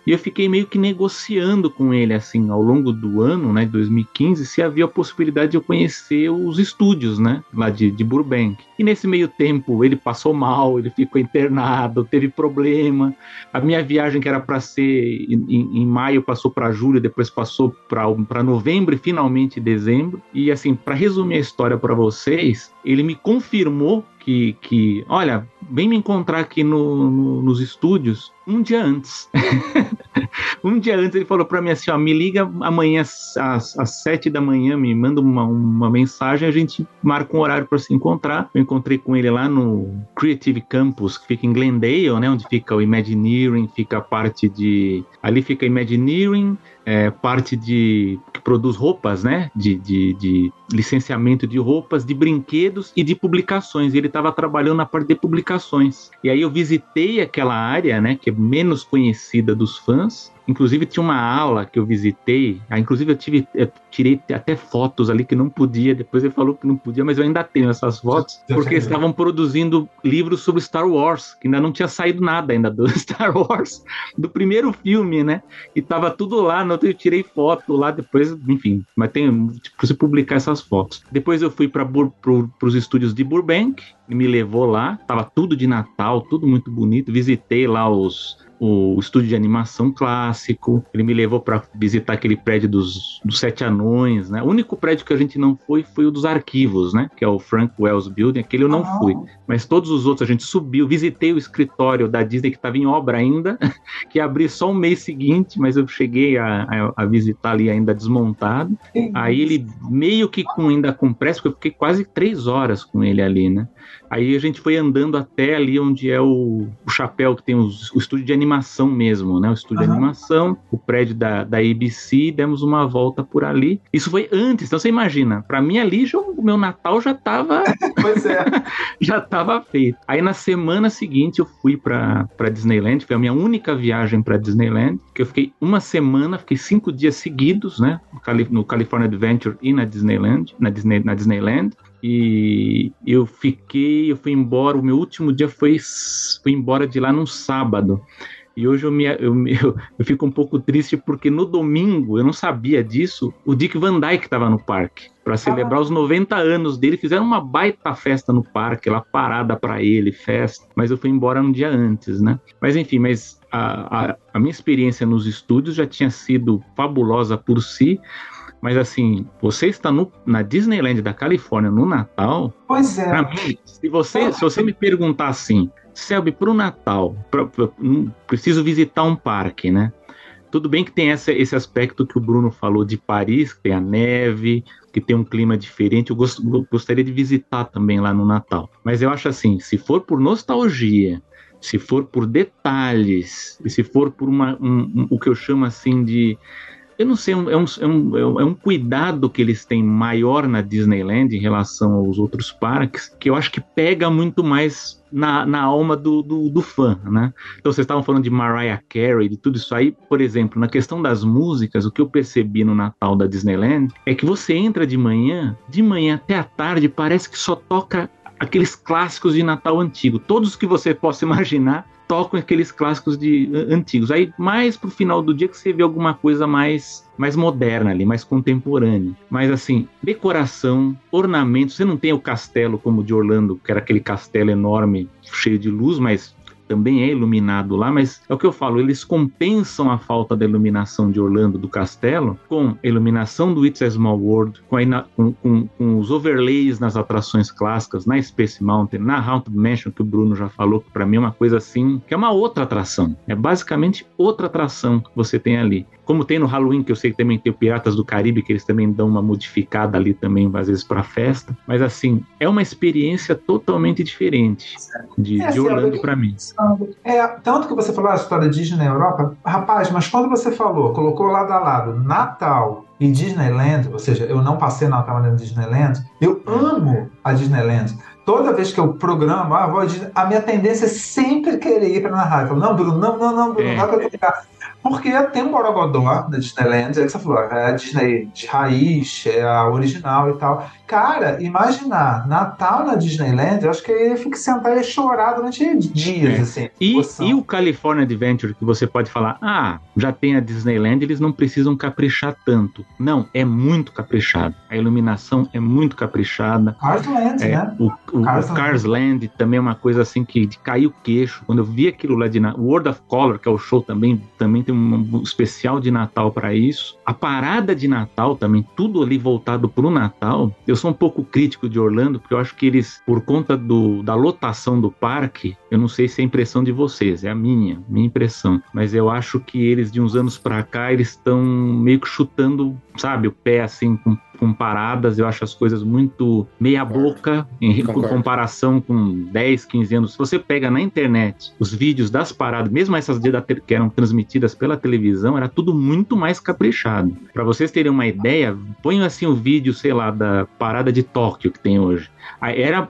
H: E eu fiquei meio que negociando com ele, assim, ao longo do ano, né, 2015, se havia a possibilidade de eu conhecer os estúdios, né, lá de, de Burbank. E nesse meio tempo, ele passou mal, ele ficou internado, teve problema. A minha viagem, que era para ser em, em, maio, passou para julho, depois passou para novembro e finalmente dezembro. E, assim, para resumir a história para vocês, ele me confirmou que, que, olha, vem me encontrar aqui no, no, nos estúdios um dia antes. um dia antes ele falou para mim assim, ó, me liga amanhã às, às sete da manhã, me manda uma, uma mensagem, a gente marca um horário para se encontrar. Eu encontrei com ele lá no Creative Campus, que fica em Glendale, né, onde fica o Imagineering, fica a parte de... Ali fica Imagineering, é, parte de que produz roupas, né? De, de, de, licenciamento de roupas, de brinquedos e de publicações. E ele estava trabalhando na parte de publicações. E aí eu visitei aquela área, né? Que é menos conhecida dos fãs. Inclusive tinha uma ala que eu visitei, ah, inclusive eu tive, eu tirei até fotos ali que não podia, depois ele falou que não podia, mas eu ainda tenho essas fotos, porque estavam produzindo livros sobre Star Wars, que ainda não tinha saído nada ainda do Star Wars, do primeiro filme, né? E tava tudo lá no eu tirei foto lá depois, enfim, mas tem, tipo, preciso publicar essas fotos. Depois eu fui para pro, os estúdios de Burbank, me levou lá, tava tudo de Natal, tudo muito bonito, visitei lá os o estúdio de animação clássico. Ele me levou para visitar aquele prédio dos, dos Sete Anões, né? O único prédio que a gente não foi foi o dos arquivos, né? Que é o Frank Wells Building. Aquele eu não
B: Ah.
H: fui. Mas todos os outros a gente subiu. Visitei o escritório da Disney que estava em obra ainda, que abri só o mês seguinte, mas eu cheguei a, a- a visitar ali ainda desmontado. Aí ele meio que com, ainda com pressa, porque eu fiquei quase três horas com ele ali, né? Aí a gente foi andando até ali onde é o, o chapéu que tem os- o estúdio de animação mesmo, né? O estúdio de
B: Aham.
H: animação, o prédio da, da ABC, demos uma volta por ali. Isso foi antes, então você imagina, pra mim ali já, o meu Natal já tava
B: Pois é.
H: já estava feito. Aí na semana seguinte eu fui para Disneyland, foi a minha única viagem para Disneyland, que eu fiquei uma semana, fiquei cinco dias seguidos, né, no, no California Adventure e na Disneyland, na, Disney, na Disneyland. E eu fiquei, eu fui embora, o meu último dia foi, fui embora de lá num sábado. E hoje eu, me, eu, eu, eu fico um pouco triste porque no domingo, eu não sabia disso, o Dick Van Dyke estava no parque. Para celebrar os 90 anos dele, fizeram uma baita festa no parque, lá parada para ele, festa. Mas eu fui embora um dia antes, né? Mas enfim, mas a, a, a minha experiência nos estúdios já tinha sido fabulosa por si. Mas assim, você está no, na Disneyland da Califórnia no Natal,
B: Pois é.
H: Pra mim, se você, se você me perguntar assim, Selby, pro Natal, pra- pra- hum, preciso visitar um parque, né? Tudo bem que tem essa- esse aspecto que o Bruno falou de Paris, que tem a neve, que tem um clima diferente. Eu gos- gostaria de visitar também lá no Natal. Mas eu acho assim, se for por nostalgia, se for por detalhes, e se for por uma, um- um- o que eu chamo assim de eu não sei, é um, é, um, é um- é um cuidado que eles têm maior na Disneyland em relação aos outros parques, que eu acho que pega muito mais na, na alma do, do, do fã, né? Então vocês estavam falando de Mariah Carey, de tudo isso aí, por exemplo, na questão das músicas, o que eu percebi no Natal da Disneyland é que você entra de manhã, de manhã até a tarde, parece que só toca aqueles clássicos de Natal antigo, todos que você possa imaginar tocam aqueles clássicos de an- antigos. Aí mais pro final do dia que você vê alguma coisa mais mais moderna ali, mais contemporânea. Mas assim, decoração, ornamentos, você não tem o castelo como o de Orlando, que era aquele castelo enorme, cheio de luz, mas também é iluminado lá, mas é o que eu falo, eles compensam a falta da iluminação de Orlando do castelo com a iluminação do It's a Small World, com, a com- com- com os overlays nas atrações clássicas, na Space Mountain, na Haunted Mansion, que o Bruno já falou, que para mim é uma coisa assim, que é uma outra atração. É basicamente outra atração que você tem ali. Como tem no Halloween, que eu sei que também tem o Piratas do Caribe, que eles também dão uma modificada ali também, às vezes, para festa. Mas assim, é uma experiência totalmente diferente de,
B: É,
H: de
B: assim,
H: Orlando
B: eu-
H: para mim.
B: É, tanto que você falou a história de Disney na Europa, rapaz, mas quando você falou, colocou lado a lado Natal e Disneyland, ou seja, eu não passei Natal na Disneyland, eu amo a Disneyland. Toda vez que eu programo, ah, vou a, Disney, a minha tendência é sempre querer ir para na rádio. Não, Bruno, não, não, não, Bruno,
H: É.
B: vai outro lugar. Porque tem um Borogodó na Disneyland, é que você falou, é a Disney de raiz, é a original e tal. Cara, imaginar Natal na Disneyland, eu acho que eu fico sentar e chorar durante dias,
H: É.
B: assim.
H: E, e o California Adventure, que você pode falar, ah, já tem a Disneyland, eles não precisam caprichar tanto. Não, é muito caprichado. A iluminação é muito caprichada.
B: Cars Land,
H: É,
B: né?
H: o, o,
B: Cars
H: o Cars Land também é uma coisa assim que de cair o queixo. Quando eu vi aquilo lá de World of Color, que é o show também, também tem um especial de Natal para isso. A parada de Natal também, tudo ali voltado pro Natal. Eu sou um pouco crítico de Orlando, porque eu acho que eles, por conta do, da lotação do parque, eu não sei se é a impressão de vocês, é a minha, minha impressão. Mas eu acho que eles, de uns anos para cá, eles estão meio que chutando, sabe, o pé assim, com, com paradas. Eu acho as coisas muito meia-boca em
E: Concordo.
H: comparação com 10, 15 anos. Se você pega na internet os vídeos das paradas, mesmo essas que eram transmitidas pela televisão, era tudo muito mais caprichado. Para vocês terem uma ideia, ponham assim o vídeo, sei lá, da parada de Tóquio que tem hoje. Era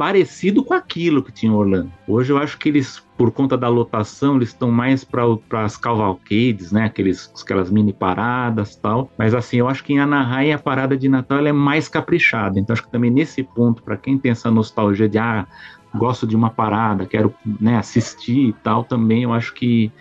H: parecido com aquilo que tinha em Orlando. Hoje eu acho que eles, por conta da lotação, eles estão mais para as cavalcades, né? Aqueles, aquelas mini paradas tal. Mas assim, eu acho que em Anaheim a parada de Natal é mais caprichada. Então acho que também nesse ponto, para quem tem essa nostalgia de ah, gosto de uma parada, quero né, assistir e tal, também eu acho que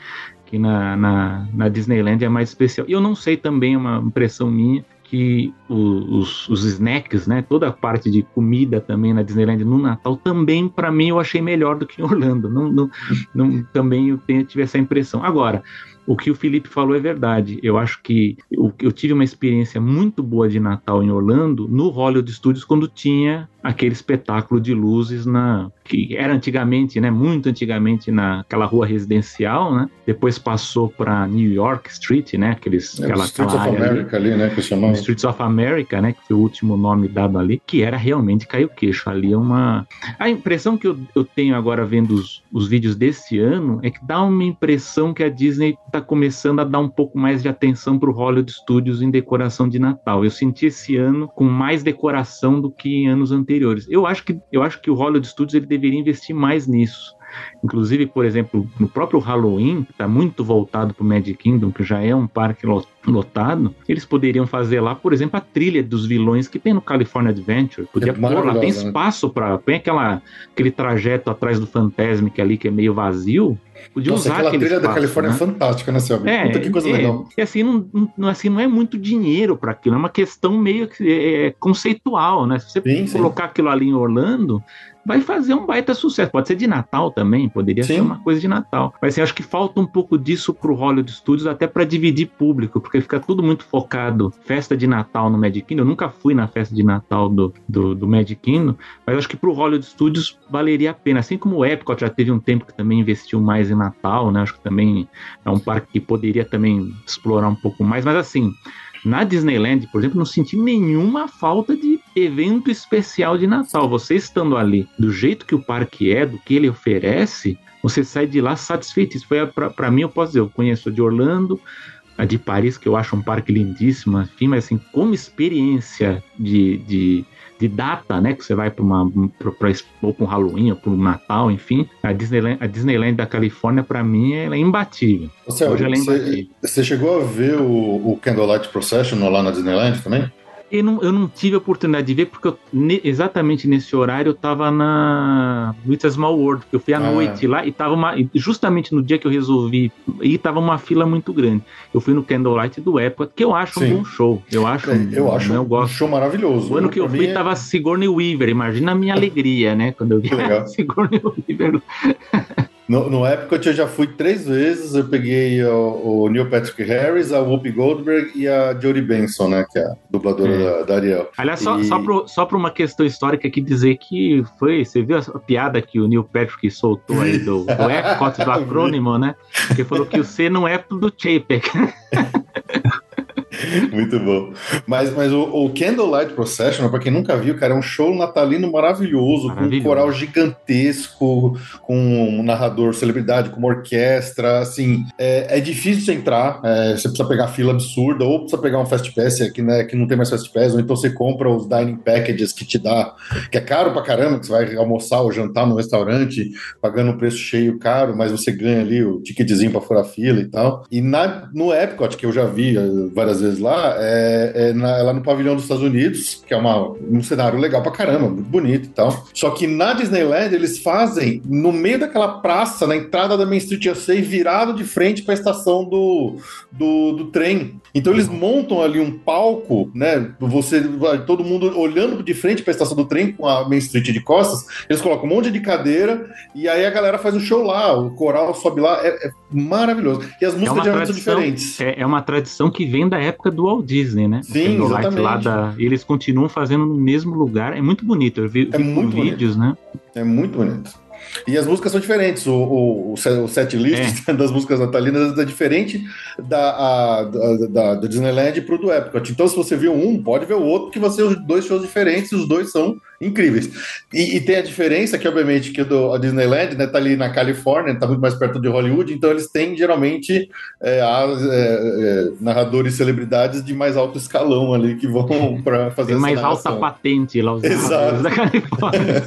H: que na, na, na Disneyland é mais especial. E eu não sei também, é uma impressão minha, que os, os, snacks, né, toda a parte de comida também na Disneyland no Natal, também para mim eu achei melhor do que em Orlando. Não, não, não também eu tive essa impressão. Agora, o que o Felipe falou é verdade. Eu acho que eu, eu tive uma experiência muito boa de Natal em Orlando no Hollywood Studios quando tinha aquele espetáculo de luzes na que era antigamente, né, muito antigamente naquela rua residencial, né? Depois passou para New York Street, né, aqueles
E: É,
H: aquela,
E: Streets
H: aquela
E: of
H: área ali.
E: America ali, né? Que chamam.
H: Streets of America, né, que foi o último nome dado ali, que era realmente cair o queixo. Ali é uma. A impressão que eu, eu tenho agora vendo os, os vídeos desse ano é que dá uma impressão que a Disney está começando a dar um pouco mais de atenção para o Hollywood Studios em decoração de Natal. Eu senti esse ano com mais decoração do que em anos anteriores. Eu acho que, eu acho que o Hollywood Studios ele deveria investir mais nisso. Inclusive, por exemplo, no próprio Halloween, que está muito voltado para o Magic Kingdom, que já é um parque lo- lotado, eles poderiam fazer lá, por exemplo, a trilha dos vilões que tem no California Adventure. Podia
E: É
H: pôr lá, tem
E: né?
H: espaço para. Põe aquela, aquele trajeto atrás do Fantasmic ali que é meio vazio. Podia
E: Nossa,
H: usar
E: aquela trilha da
H: espaço,
E: Califórnia
H: né?
E: é fantástica, né, Selby?
H: É,
E: Puta que coisa
H: é,
E: legal.
H: E assim não, não- assim, não é muito dinheiro para aquilo, é uma questão meio que é, conceitual, né? Se você
E: Sim, sim.
H: colocar aquilo ali em Orlando, vai fazer um baita sucesso. Pode ser de Natal também, poderia
E: Sim.
H: ser uma coisa de Natal. Mas assim, acho que falta um pouco disso pro Hollywood Studios, até para dividir público, porque fica tudo muito focado. Festa de Natal no Magic Kingdom, eu nunca fui na festa de Natal do, do, do Magic Kingdom, mas acho que pro Hollywood Studios valeria a pena. Assim como o Epcot já teve um tempo que também investiu mais em Natal, né? Acho que também é um parque que poderia também explorar um pouco mais, mas assim. Na Disneyland, por exemplo, não senti nenhuma falta de evento especial de Natal. Você estando ali, do jeito que o parque é, do que ele oferece, você sai de lá satisfeito. Isso foi para mim, eu posso dizer, eu conheço a de Orlando, a de Paris, que eu acho um parque lindíssimo, enfim, mas assim, como experiência de, de, de data, né, que você vai para uma pra, pra, ou para um Halloween ou para um Natal, enfim, a Disneyland, a Disneyland da Califórnia para mim ela é imbatível.
E: Selby,
H: Hoje ela é
E: você,
H: imbatível.
E: você chegou a ver o, o Candlelight Procession lá na Disneyland também?
H: Eu não, eu não tive a oportunidade de ver, porque eu, ne- exatamente nesse horário eu tava na It's a Small World, porque eu fui à
E: Ah.
H: noite lá e tava uma. Justamente no dia que eu resolvi ir, tava uma fila muito grande. Eu fui no Candlelight do Epcot, que eu acho
E: Sim.
H: um bom show. Eu acho.
E: É,
H: um-
E: eu acho
H: Eu
E: um
H: gosto.
E: show maravilhoso.
H: O ano que eu fui
E: é-
H: tava Sigourney Weaver. Imagina a minha alegria, né? Quando eu vi Sigourney Weaver.
E: No, no Epcot eu já fui três vezes. Eu peguei o, o Neil Patrick Harris, a Whoopi Goldberg e a Jodie Benson, né? Que é a dubladora
H: É.
E: da, da Ariel.
H: Aliás, só,
E: E-
H: só, pro, só pra uma questão histórica aqui dizer que foi. Você viu a piada que o Neil Patrick soltou aí do, do Epcot, do acrônimo, né? Que falou que o C não é do Chapek.
E: Muito bom. Mas, mas o, o Candlelight Procession, pra quem nunca viu, cara, é um show natalino maravilhoso, com um coral gigantesco, com um narrador celebridade, com uma orquestra, assim, é, é difícil você entrar, é, você precisa pegar fila absurda, ou precisa pegar um Fast Pass, é, que, né, que não tem mais Fast Pass, ou então você compra os dining packages que te dá, que é caro pra caramba, que você vai almoçar ou jantar no restaurante, pagando um preço cheio caro, mas você ganha ali o ticketzinho pra furar fila e tal. E na, no Epcot, que eu já vi eh, várias vezes lá, é, é, na- é lá no pavilhão dos Estados Unidos, que é uma, um cenário legal pra caramba, muito bonito e tal. Só que na Disneyland eles fazem no meio daquela praça, na entrada da Main Street USA, virado de frente pra estação do, do, do trem. Então eles montam ali um palco, né? Você, todo mundo olhando de frente pra estação do trem com a Main Street de costas, eles colocam um monte de cadeira e aí a galera faz um show lá, o coral sobe lá, é, é maravilhoso. E as
H: É
E: músicas
H: uma,
E: geralmente são
H: tradição,
E: diferentes.
H: é, é uma tradição que vem da época do Walt Disney, né?
E: Sim, exatamente.
H: Lá da, eles continuam fazendo no mesmo lugar. É muito bonito. Eu vi,
E: É muito bonito.
H: vídeos, né?
E: É muito bonito. E as músicas são diferentes. O, o, o se- o set list
H: É.
E: das músicas natalinas é diferente da, a- da, da, do Disneyland pro do Epcot. Então, se você viu um, pode ver o outro, porque você os dois shows diferentes, os dois são incríveis. E, e tem a diferença que, obviamente, que do, a Disneyland né, tá ali na Califórnia, tá muito mais perto de Hollywood, então eles têm geralmente é, as, é, é, narradores e celebridades de mais alto escalão ali que vão para fazer
H: Tem
E: essa
H: mais alta patente lá, os
E: Exato.
H: da Califórnia.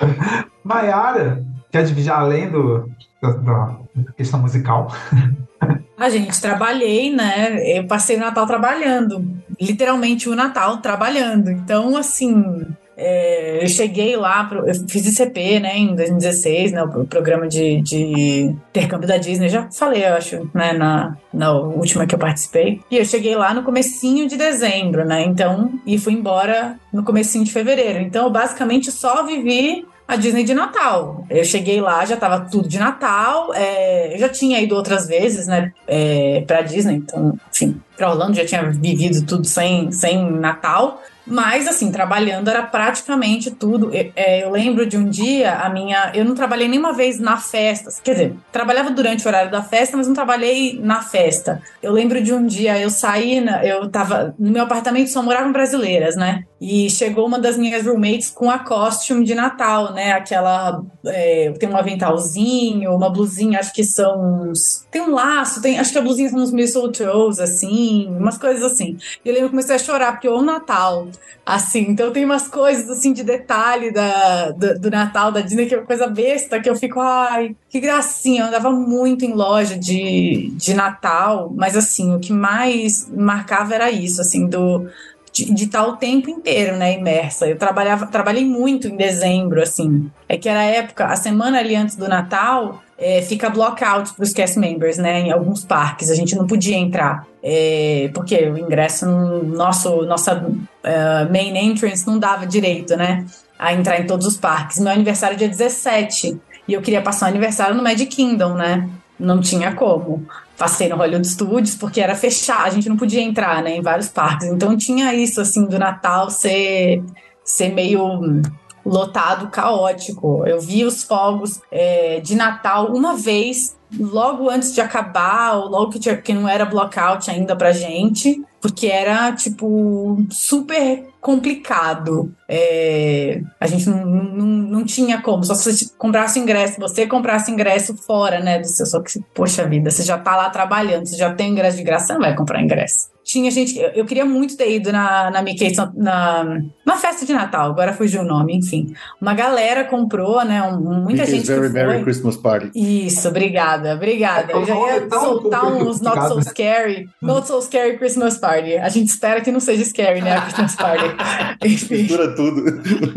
B: Maiara, quer dividir além do, da, questão musical?
F: A gente, trabalhei, né? Eu passei o Natal trabalhando. Literalmente o Natal trabalhando. Então, assim, É, eu cheguei lá, pro, eu fiz ICP, né, em 2016, né, o programa de, de intercâmbio da Disney, já falei, eu acho, né, na, na última que eu participei. E eu cheguei lá no comecinho de dezembro, né, então, e fui embora no comecinho de fevereiro. Então, eu basicamente só vivi a Disney de Natal. Eu cheguei lá, já tava tudo de Natal. É, eu já tinha ido outras vezes, né, é, pra Disney, então, enfim, pra Orlando já tinha vivido tudo sem, sem Natal. Mas, assim, trabalhando era praticamente tudo. Eu, é, eu, lembro de um dia, a minha. Eu não trabalhei nenhuma vez na festa. Quer dizer, trabalhava durante o horário da festa, mas não trabalhei na festa. Eu lembro de um dia, eu saí, eu tava. No meu apartamento só moravam brasileiras, né? E chegou uma das minhas roommates com a costume de Natal, né? Aquela. É, tem um aventalzinho, uma blusinha, acho que são uns. Tem um laço, tem, acho que a blusinha são uns mistletoes, assim, umas coisas assim. E eu lembro que comecei a chorar, porque o Natal assim. Então tem umas coisas assim de detalhe da, do, do, Natal da Disney que é uma coisa besta que eu fico, ai, que gracinha. Eu andava muito em loja de, de Natal, mas assim, o que mais marcava era isso, assim, do de, estar o tempo inteiro, né, imersa. Eu trabalhava, trabalhei muito em dezembro, assim. É que era a época, a semana ali antes do Natal, é, fica blockout para os cast members, né? Em alguns parques a gente não podia entrar é, porque o ingresso no nosso nossa uh, main entrance não dava direito, né? A entrar em todos os parques. Meu aniversário é dia 17 e eu queria passar o aniversário no Magic Kingdom, né? Não tinha como. Passei no Hollywood Studios porque era fechado, a gente não podia entrar, né? Em vários parques. Então tinha isso assim do Natal ser ser meio lotado, caótico. Eu vi os fogos é, de Natal uma vez, logo antes de acabar, ou logo que, tinha, que não era blockout ainda pra gente, porque era, tipo, super complicado. É, a gente não, não, não tinha como, só se você comprasse ingresso, você comprasse ingresso fora, né, do seu, só que, poxa vida, você já tá lá trabalhando, você já tem ingresso de graça, você não vai comprar ingresso tinha gente. Eu queria muito ter ido na, na Mickey na, na festa de Natal, agora fugiu o nome, enfim. Uma galera comprou, né? Um, muita
E: Mickey's
F: gente.
E: Very
F: que
E: Merry. Christmas Party.
F: Isso, obrigada, obrigada.
B: É,
F: Eu já ia
B: tão
F: soltar uns Not So? Scary, Not So Scary Christmas Party. A gente espera que não seja scary, né? A Christmas Party. Enfim.
E: Mistura tudo.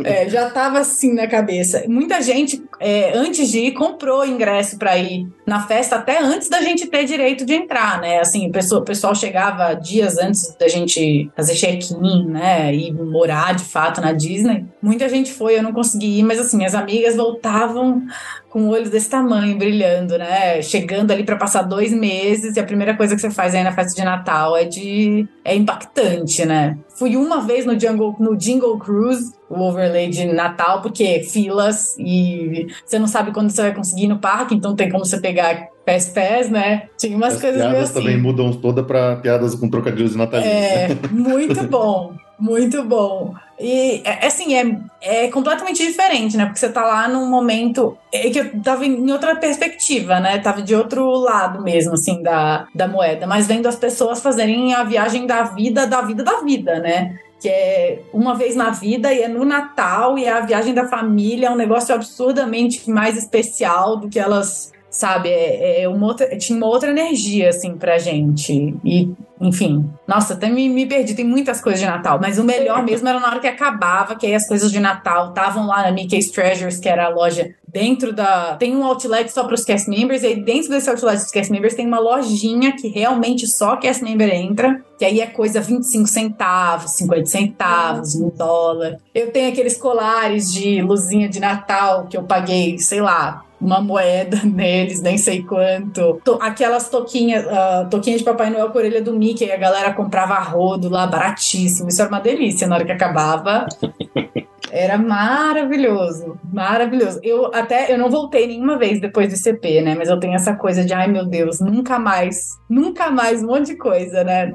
F: É, já tava assim na cabeça. Muita gente, é, antes de ir, comprou ingresso para ir na festa, até antes da gente ter direito de entrar, né? Assim, o pessoal, o pessoal chegava dias antes da gente fazer check-in, né? E morar de fato na Disney. Muita gente foi, eu não consegui ir, mas assim, minhas amigas voltavam com olhos desse tamanho, brilhando, né? Chegando ali para passar dois meses e a primeira coisa que você faz aí na festa de Natal é de. é impactante, né? Fui uma vez no Jungle, no Jingle Cruise, o overlay de Natal, porque filas e você não sabe quando você vai conseguir ir no parque, então tem como você pegar pés pés, né? Tinha umas
E: As
F: coisas meio
E: piadas
F: assim.
E: também mudam toda para piadas com trocadilhos natalinos.
F: É,
E: né?
F: muito bom, muito bom. E, é, assim, é, é completamente diferente, né? Porque você tá lá num momento é que eu tava em outra perspectiva, né? Tava de outro lado mesmo, assim, da, da moeda. Mas vendo as pessoas fazerem a viagem da vida, da vida da vida, né? Que é uma vez na vida e é no Natal e é a viagem da família, é um negócio absurdamente mais especial do que elas sabe? É, é uma outra, tinha uma outra energia, assim, pra gente. E, enfim, nossa, até me, me perdi. Tem muitas coisas de Natal, mas o melhor mesmo era na hora que acabava, que aí as coisas de Natal estavam lá na Mickey's Treasures, que era a loja dentro da. Tem um outlet só para os cast members, e aí dentro desse outlet dos cast members tem uma lojinha que realmente só cast member entra. Que aí é coisa 25 centavos, 50 centavos, um dólar. Eu tenho aqueles colares de luzinha de Natal que eu paguei, sei lá, uma moeda neles, nem sei quanto. To- aquelas toquinhas, uh, toquinhas de Papai Noel com orelha do Mickey, a galera comprava rodo lá, baratíssimo. Isso era uma delícia na hora que acabava. Era maravilhoso, maravilhoso. Eu até eu não voltei nenhuma vez depois do CP, né? Mas eu tenho essa coisa de, ai meu Deus, nunca mais, nunca mais, um monte de coisa, né?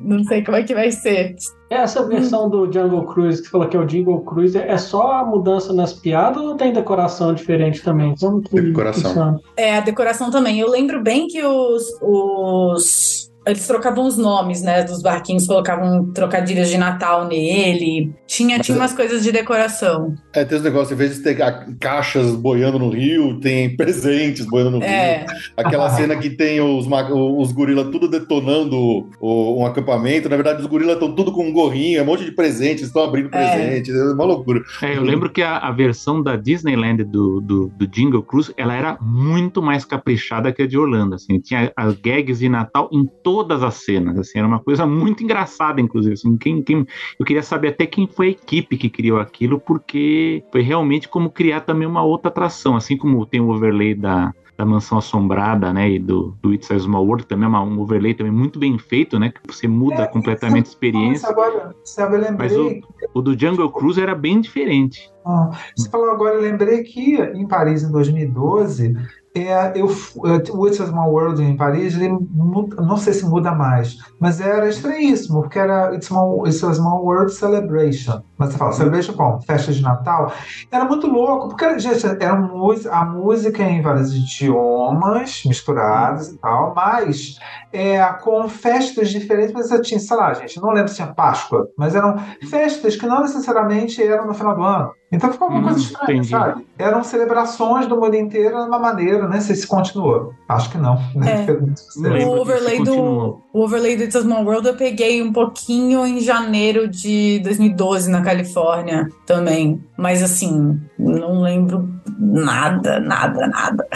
F: Não sei como é que vai ser.
C: Essa versão do Jungle Cruise, que você falou que é o Jingle Cruise, é só a mudança nas piadas ou tem decoração diferente também? Como que
E: Decoração.
C: funciona?
F: É, a decoração também. Eu lembro bem que os. os eles trocavam os nomes, né, dos barquinhos, colocavam trocadilhos de Natal nele. Tinha, tinha umas coisas de decoração.
E: É, tem os negócios, em vez de ter ca- caixas boiando no rio, tem presentes boiando no
F: É.
E: rio. Aquela cena que tem os, os gorilas tudo detonando o- um acampamento. Na verdade, os gorilas estão tudo com um gorrinho, é um monte de presentes, estão abrindo
F: É.
E: presentes, é uma loucura.
H: É, eu lembro que a, a versão da Disneyland do, do, do Jingle Cruise, ela era muito mais caprichada que a de Orlando, assim, tinha as gags de Natal em todas as cenas, assim, era uma coisa muito engraçada, inclusive, assim, quem, quem, eu queria saber até quem foi a equipe que criou aquilo, porque foi realmente como criar também uma outra atração, assim como tem o overlay da, da Mansão Assombrada, né, e do, do It's a Small World, também é uma- um overlay também muito bem feito, né, que você muda
B: É,
H: completamente a experiência,
B: agora, sabe, eu lembrei.
H: Mas o- o do Jungle Cruise era bem diferente.
B: Ah, você falou agora, eu lembrei que em Paris, em 2012, é, eu, é, o It's a Small World em Paris, ele mu- não sei se muda mais, mas era estranhíssimo, porque era It's, Small, It's a Small World Celebration. Mas você fala, Celebration como? Festa de Natal? Era muito louco, porque, gente, era a música em vários idiomas misturados e tal, mas é, com festas diferentes, mas você tinha, sei lá, gente, não lembro se tinha Páscoa, mas eram festas que não necessariamente eram no final do ano. Então ficou uma
H: Hum,
B: coisa estranha,
H: entendi.
B: sabe? Eram celebrações do mundo inteiro de uma maneira, né? Se se continuou. Acho que não. né?
F: É. O overlay, do, o overlay do It's a Small World eu peguei um pouquinho em janeiro de 2012 na Califórnia também. Mas assim, não lembro nada, nada, nada.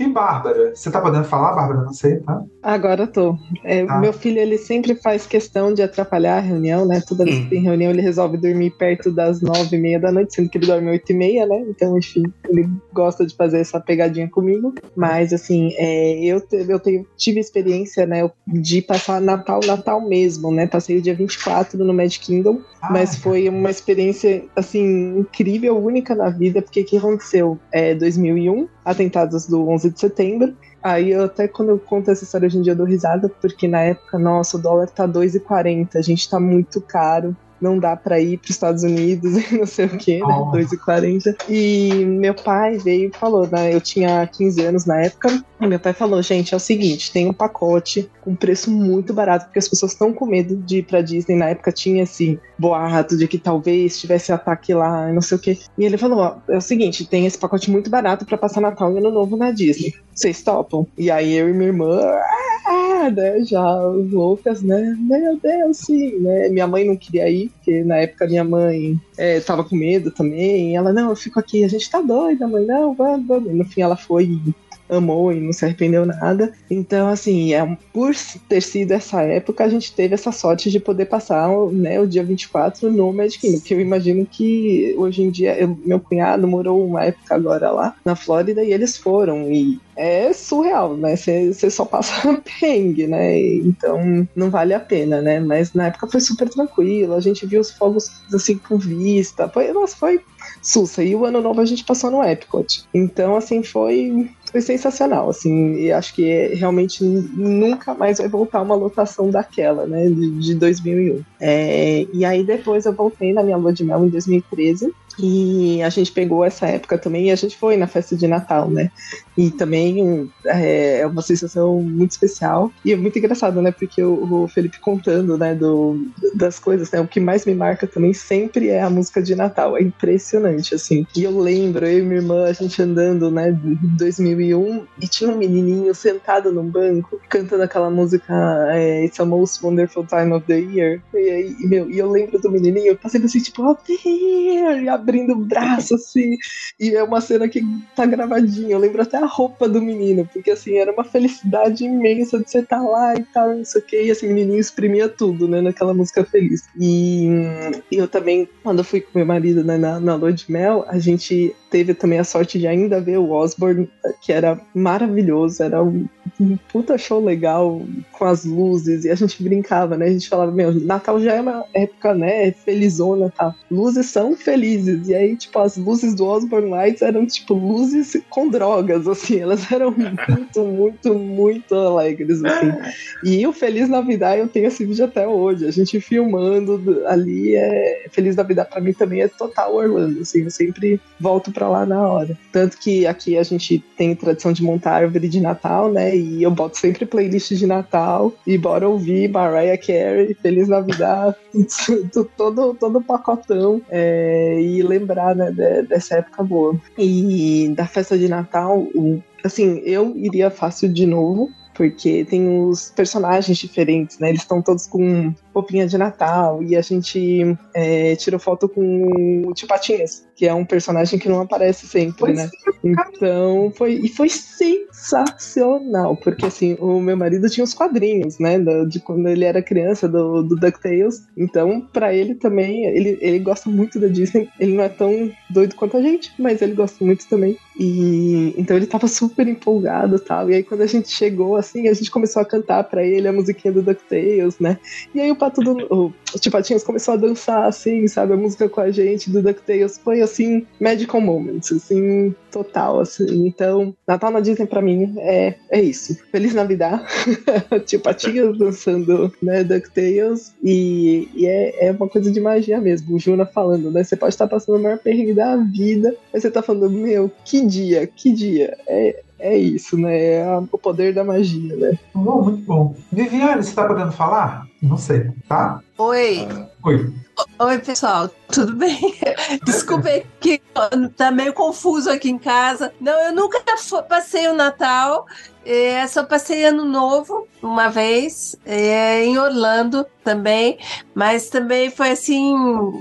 B: E Bárbara? Você tá podendo falar, Bárbara? Não sei, tá?
I: Agora eu tô. É,
B: Tá.
I: Meu filho, ele sempre faz questão de atrapalhar a reunião, né? Toda vez que tem reunião, ele resolve dormir perto das nove e meia da noite, sendo que ele dorme oito e meia, né? Então, enfim, ele gosta de fazer essa pegadinha comigo. Mas, assim, é, eu, eu tenho, tive experiência, né, de passar Natal, Natal mesmo, né? Passei o dia 24 no Magic Kingdom,
B: Ah,
I: mas foi uma experiência, assim, incrível, única na vida, porque o que aconteceu? É 2001, atentados do 11 de setembro, Aí eu até quando eu conto essa história hoje em dia eu dou risada, porque na época, nossa, o dólar tá 2,40, a gente tá muito caro. Não dá pra ir para os Estados Unidos e não sei o que, né?
B: Oh.
I: 2,40. E meu pai veio e falou, né? Eu tinha 15 anos na época. E meu pai falou: gente, é o seguinte, tem um pacote com preço muito barato, porque as pessoas estão com medo de ir pra Disney. Na época tinha esse boato de que talvez tivesse ataque lá e não sei o que. E ele falou: ó, é o seguinte, tem esse pacote muito barato pra passar Natal e Ano Novo na Disney. Vocês topam? E aí eu e minha irmã, ah, né, já loucas, né? Meu Deus, sim, né? Minha mãe não queria ir, porque na época minha mãe é, tava com medo também. Ela, não, eu fico aqui, a gente tá doida, mãe, não, vamos, vamos. No fim ela foi amou e não se arrependeu nada. Então, assim, é, por ter sido essa época, a gente teve essa sorte de poder passar né, o dia 24 no Magic Kingdom, que eu imagino que hoje em dia, eu- meu cunhado morou uma época agora lá na Flórida e eles foram, e é surreal, né? Você só passa perrengue, né? Então não vale a pena, né? Mas na época foi super tranquilo, a gente viu os fogos assim com vista, foi, nossa, foi sussa. E o ano novo a gente passou no Epcot. Então, assim, foi, foi sensacional, assim, e acho que é, realmente nunca mais vai voltar uma lotação daquela, né, de, de 2001. É, e aí depois eu voltei na minha lua de mel em 2013, e a gente pegou essa época também e a gente foi na festa de Natal, né? E também é, é uma sensação muito especial. E é muito engraçado, né? Porque o, o Felipe contando, né, do, das coisas, né? O que mais me marca também sempre é a música de Natal. É impressionante, assim. E eu lembro, eu e minha irmã, a gente andando, né, em 2001, e tinha um menininho sentado num banco cantando aquela música é, It's a Most Wonderful Time of the Year. E, aí, e, meu, e eu lembro do menininho, passei assim, tipo, oh! E abrindo o braço, assim. E é uma cena que tá gravadinha. Eu lembro até a roupa do menino, porque assim, era uma felicidade imensa de você estar lá e tal, não sei o que. E esse menininho exprimia tudo, né, naquela música feliz. E hum, eu também, quando eu fui com meu marido né, na, na lua de mel, a gente teve também a sorte de ainda ver o Osborne, que era maravilhoso, era um, um puta show legal com as luzes, e a gente brincava, né? A gente falava, meu, Natal já é uma época, né, felizona, tá? Luzes são felizes, e aí, tipo, as luzes do Osborne Lights eram, tipo, luzes com drogas, assim, elas eram muito, muito, muito alegres, assim. E o Feliz Navidad, eu tenho esse vídeo até hoje, a gente filmando ali, é... Feliz Navidad pra mim também é total Orlando, falando, assim, eu sempre volto pra lá na hora. Tanto que aqui a gente tem tradição de montar árvore de Natal, né? E eu boto sempre playlist de Natal e bora ouvir Mariah Carey, Feliz Navidad, todo, todo pacotão é, e lembrar, né, de, dessa época boa. E da festa de Natal, assim, eu iria fácil de novo, porque tem os personagens diferentes, né? Eles estão todos com roupinha de Natal e a gente é, tirou foto com o Tio Patinhas, que é um personagem que não aparece sempre, né? Então foi e foi sensacional, porque assim o meu marido tinha os quadrinhos, né? De quando ele era criança do, do Ducktales, então para ele também ele, ele gosta muito da Disney. Ele não é tão doido quanto a gente, mas ele gosta muito também. E então ele tava super empolgado, tal. E aí quando a gente chegou assim, a gente começou a cantar para ele a musiquinha do Ducktales, né? E aí o Pato do, o, Tipatinhos começou a dançar assim, sabe, a música com a gente do DuckTales foi assim magical moments, assim, total assim. Então, Natal na Disney para mim é é isso. Feliz Navidad. Tipatinhos dançando, né, DuckTales e, e é, é uma coisa de magia mesmo. O Juna falando, né? Você pode estar passando o maior perrengue da vida, mas você tá falando, meu, que dia, que dia. É, é isso, né? É a, o poder da magia, né?
B: Bom, muito bom. Viviane, você tá podendo falar? Não sei, tá?
J: Oi.
B: Oi.
J: Oi, pessoal, tudo bem? Desculpe que tá meio confuso aqui em casa. Não, eu nunca passei o Natal, é, só passei Ano Novo uma vez, é, em Orlando também, mas também foi assim,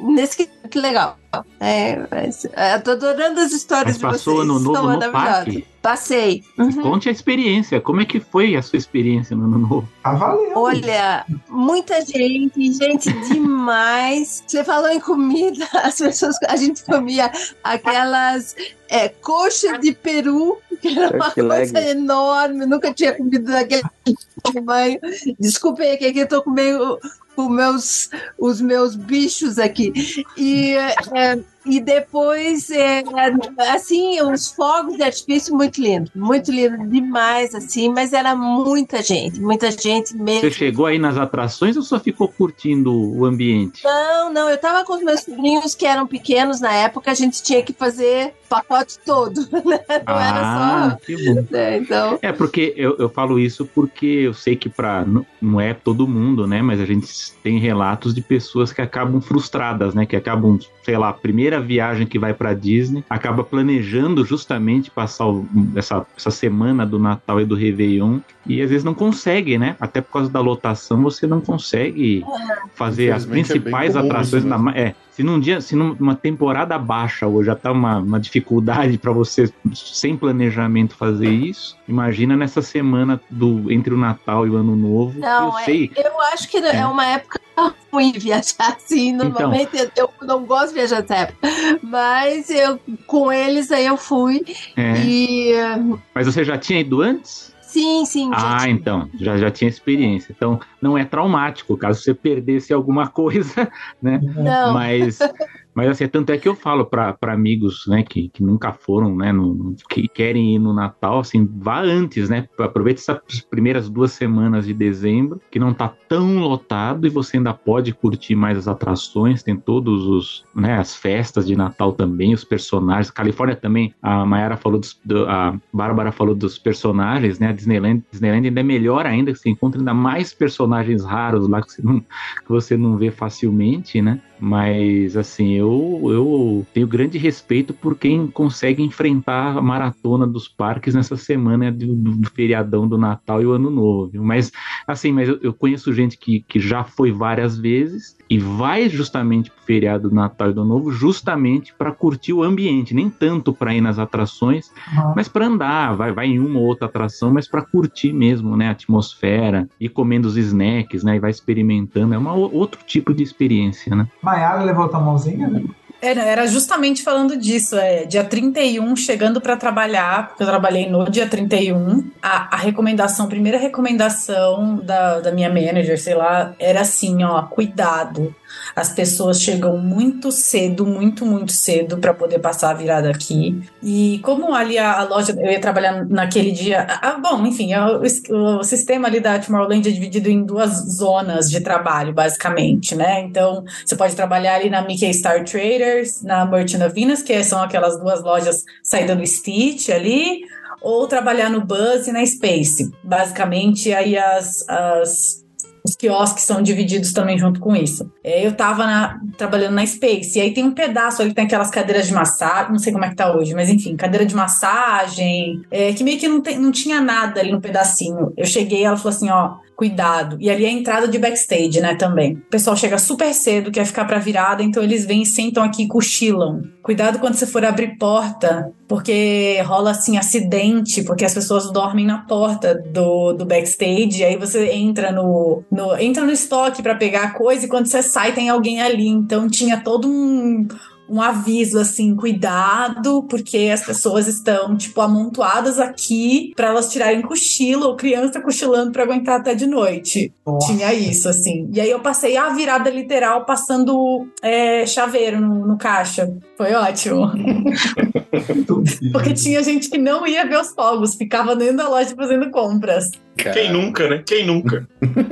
J: nesse que legal. É, mas, eu tô adorando as histórias
H: Mas
J: de
H: passou
J: vocês.
H: Ano Novo
J: Estão
H: no parque?
J: Passei. Uhum.
H: Conte a experiência. Como é que foi a sua experiência no Ano Novo?
B: Tá valendo.
J: Olha, muita gente, gente demais. Você falou em comida, as pessoas, a gente comia aquelas é, coxas de peru, que era uma coisa enorme, nunca tinha comido daquele tamanho. Desculpe aí, que aqui eu tô com meio com meus, os meus bichos aqui. E, é, e depois, é, assim, os fogos de artifício muito lindo, muito lindo demais, assim, mas era muita gente, muita gente mesmo.
H: Você chegou aí nas atrações ou só ficou curtindo o ambiente?
J: Não, não, eu tava com os meus sobrinhos que eram pequenos na época, a gente tinha que fazer pacote todo, né? Não
H: ah,
J: era só.
H: que bom.
J: né, Então,
H: É, porque eu, eu falo isso porque eu sei que para não, é todo mundo, né? Mas a gente tem relatos de pessoas que acabam frustradas, né? Que acabam, sei lá, a primeira viagem que vai para Disney, acaba planejando justamente passar o- essa, essa semana do Natal e do Réveillon e às vezes não consegue, né? Até por causa da lotação você não consegue fazer as
E: é
H: principais
E: comum
H: atrações
E: isso
H: na
E: mesmo.
H: é, se num dia, se numa temporada baixa ou já tá uma, uma dificuldade para você sem planejamento fazer isso, imagina nessa semana do entre o Natal e o Ano Novo.
J: não,
H: eu
J: é-
H: sei.
J: eu acho que é uma época ruim viajar assim. Normalmente eu não gosto de viajar nessa época, mas eu com eles aí eu fui
H: é.
J: e
H: Mas você já tinha ido antes?
J: Sim, sim.
H: Ah, então, já, já tinha experiência. Então, não é traumático, caso você perdesse alguma coisa, né?
J: Não.
H: Mas, mas assim, tanto é que eu falo para amigos, né, que, que nunca foram, né, no, que querem ir no Natal, assim, vá antes, né? Aproveite essas primeiras duas semanas de dezembro, que não tá tão lotado e você ainda pode curtir mais as atrações, tem todos os, né, as festas de Natal também, os personagens. Califórnia também, a Mayara falou dos, do- a Bárbara falou dos personagens, né? A Disneyland, Disneyland ainda é melhor ainda, que você encontra ainda mais personagens raros lá que você não, que você não vê facilmente, né? Mas assim, eu, eu tenho grande respeito por quem consegue enfrentar a maratona dos parques nessa semana do, do- do feriadão do Natal e o Ano Novo. viu? Mas assim, mas eu, eu conheço gente que, que já foi várias vezes e vai justamente pro feriado do Natal e do Ano Novo justamente para curtir o ambiente, nem tanto para ir nas atrações,
B: Uhum.
H: mas para andar, vai, vai em uma ou outra atração, mas para curtir mesmo, né, a atmosfera, ir comendo os snacks, né, e vai experimentando, é uma outro tipo de experiência, né?
B: Maiara levantou a mãozinha?
F: Era, era justamente falando disso, é, dia 31, chegando para trabalhar, porque eu trabalhei no dia 31, a, a recomendação, a primeira recomendação da, da minha manager, sei lá, era assim, ó, cuidado, As pessoas chegam muito cedo, muito, muito cedo para poder passar a virada aqui. E como ali a, a loja, eu ia trabalhar naquele dia. Ah, bom, enfim, é o, o, sistema ali da Tomorrowland é dividido em duas zonas de trabalho, basicamente, né? Então, você pode trabalhar ali na Mickey Star Traders, na Merchant of Venus, que são aquelas duas lojas saída do Stitch ali, ou trabalhar no Buzz e na Space. Basicamente, aí as, as os quiosques são divididos também junto com isso. É, eu tava na, trabalhando na Space, e aí tem um pedaço ali tem aquelas cadeiras de massagem, não sei como é que tá hoje, mas enfim, cadeira de massagem, é, que meio que não, não tinha nada ali no pedacinho. Eu cheguei, ela falou assim: ó, cuidado. E ali é a entrada de backstage, né, também. O pessoal chega super cedo, quer ficar pra virada, então eles vêm sentam aqui e cochilam. Cuidado quando você for abrir porta, porque rola assim acidente, porque as pessoas dormem na porta do, do backstage, aí você entra no, no entra no estoque para pegar a coisa e quando você sai tem alguém ali. Então tinha todo um um aviso assim, cuidado, porque as pessoas estão tipo amontoadas aqui para elas tirarem cochilo, ou criança cochilando para aguentar até de noite. Nossa. Tinha isso assim. E aí eu passei a virada literal passando é, chaveiro no, no caixa. Foi ótimo. porque tinha gente que não ia ver os fogos, ficava dentro da loja fazendo compras.
D: Quem nunca, né? Quem nunca?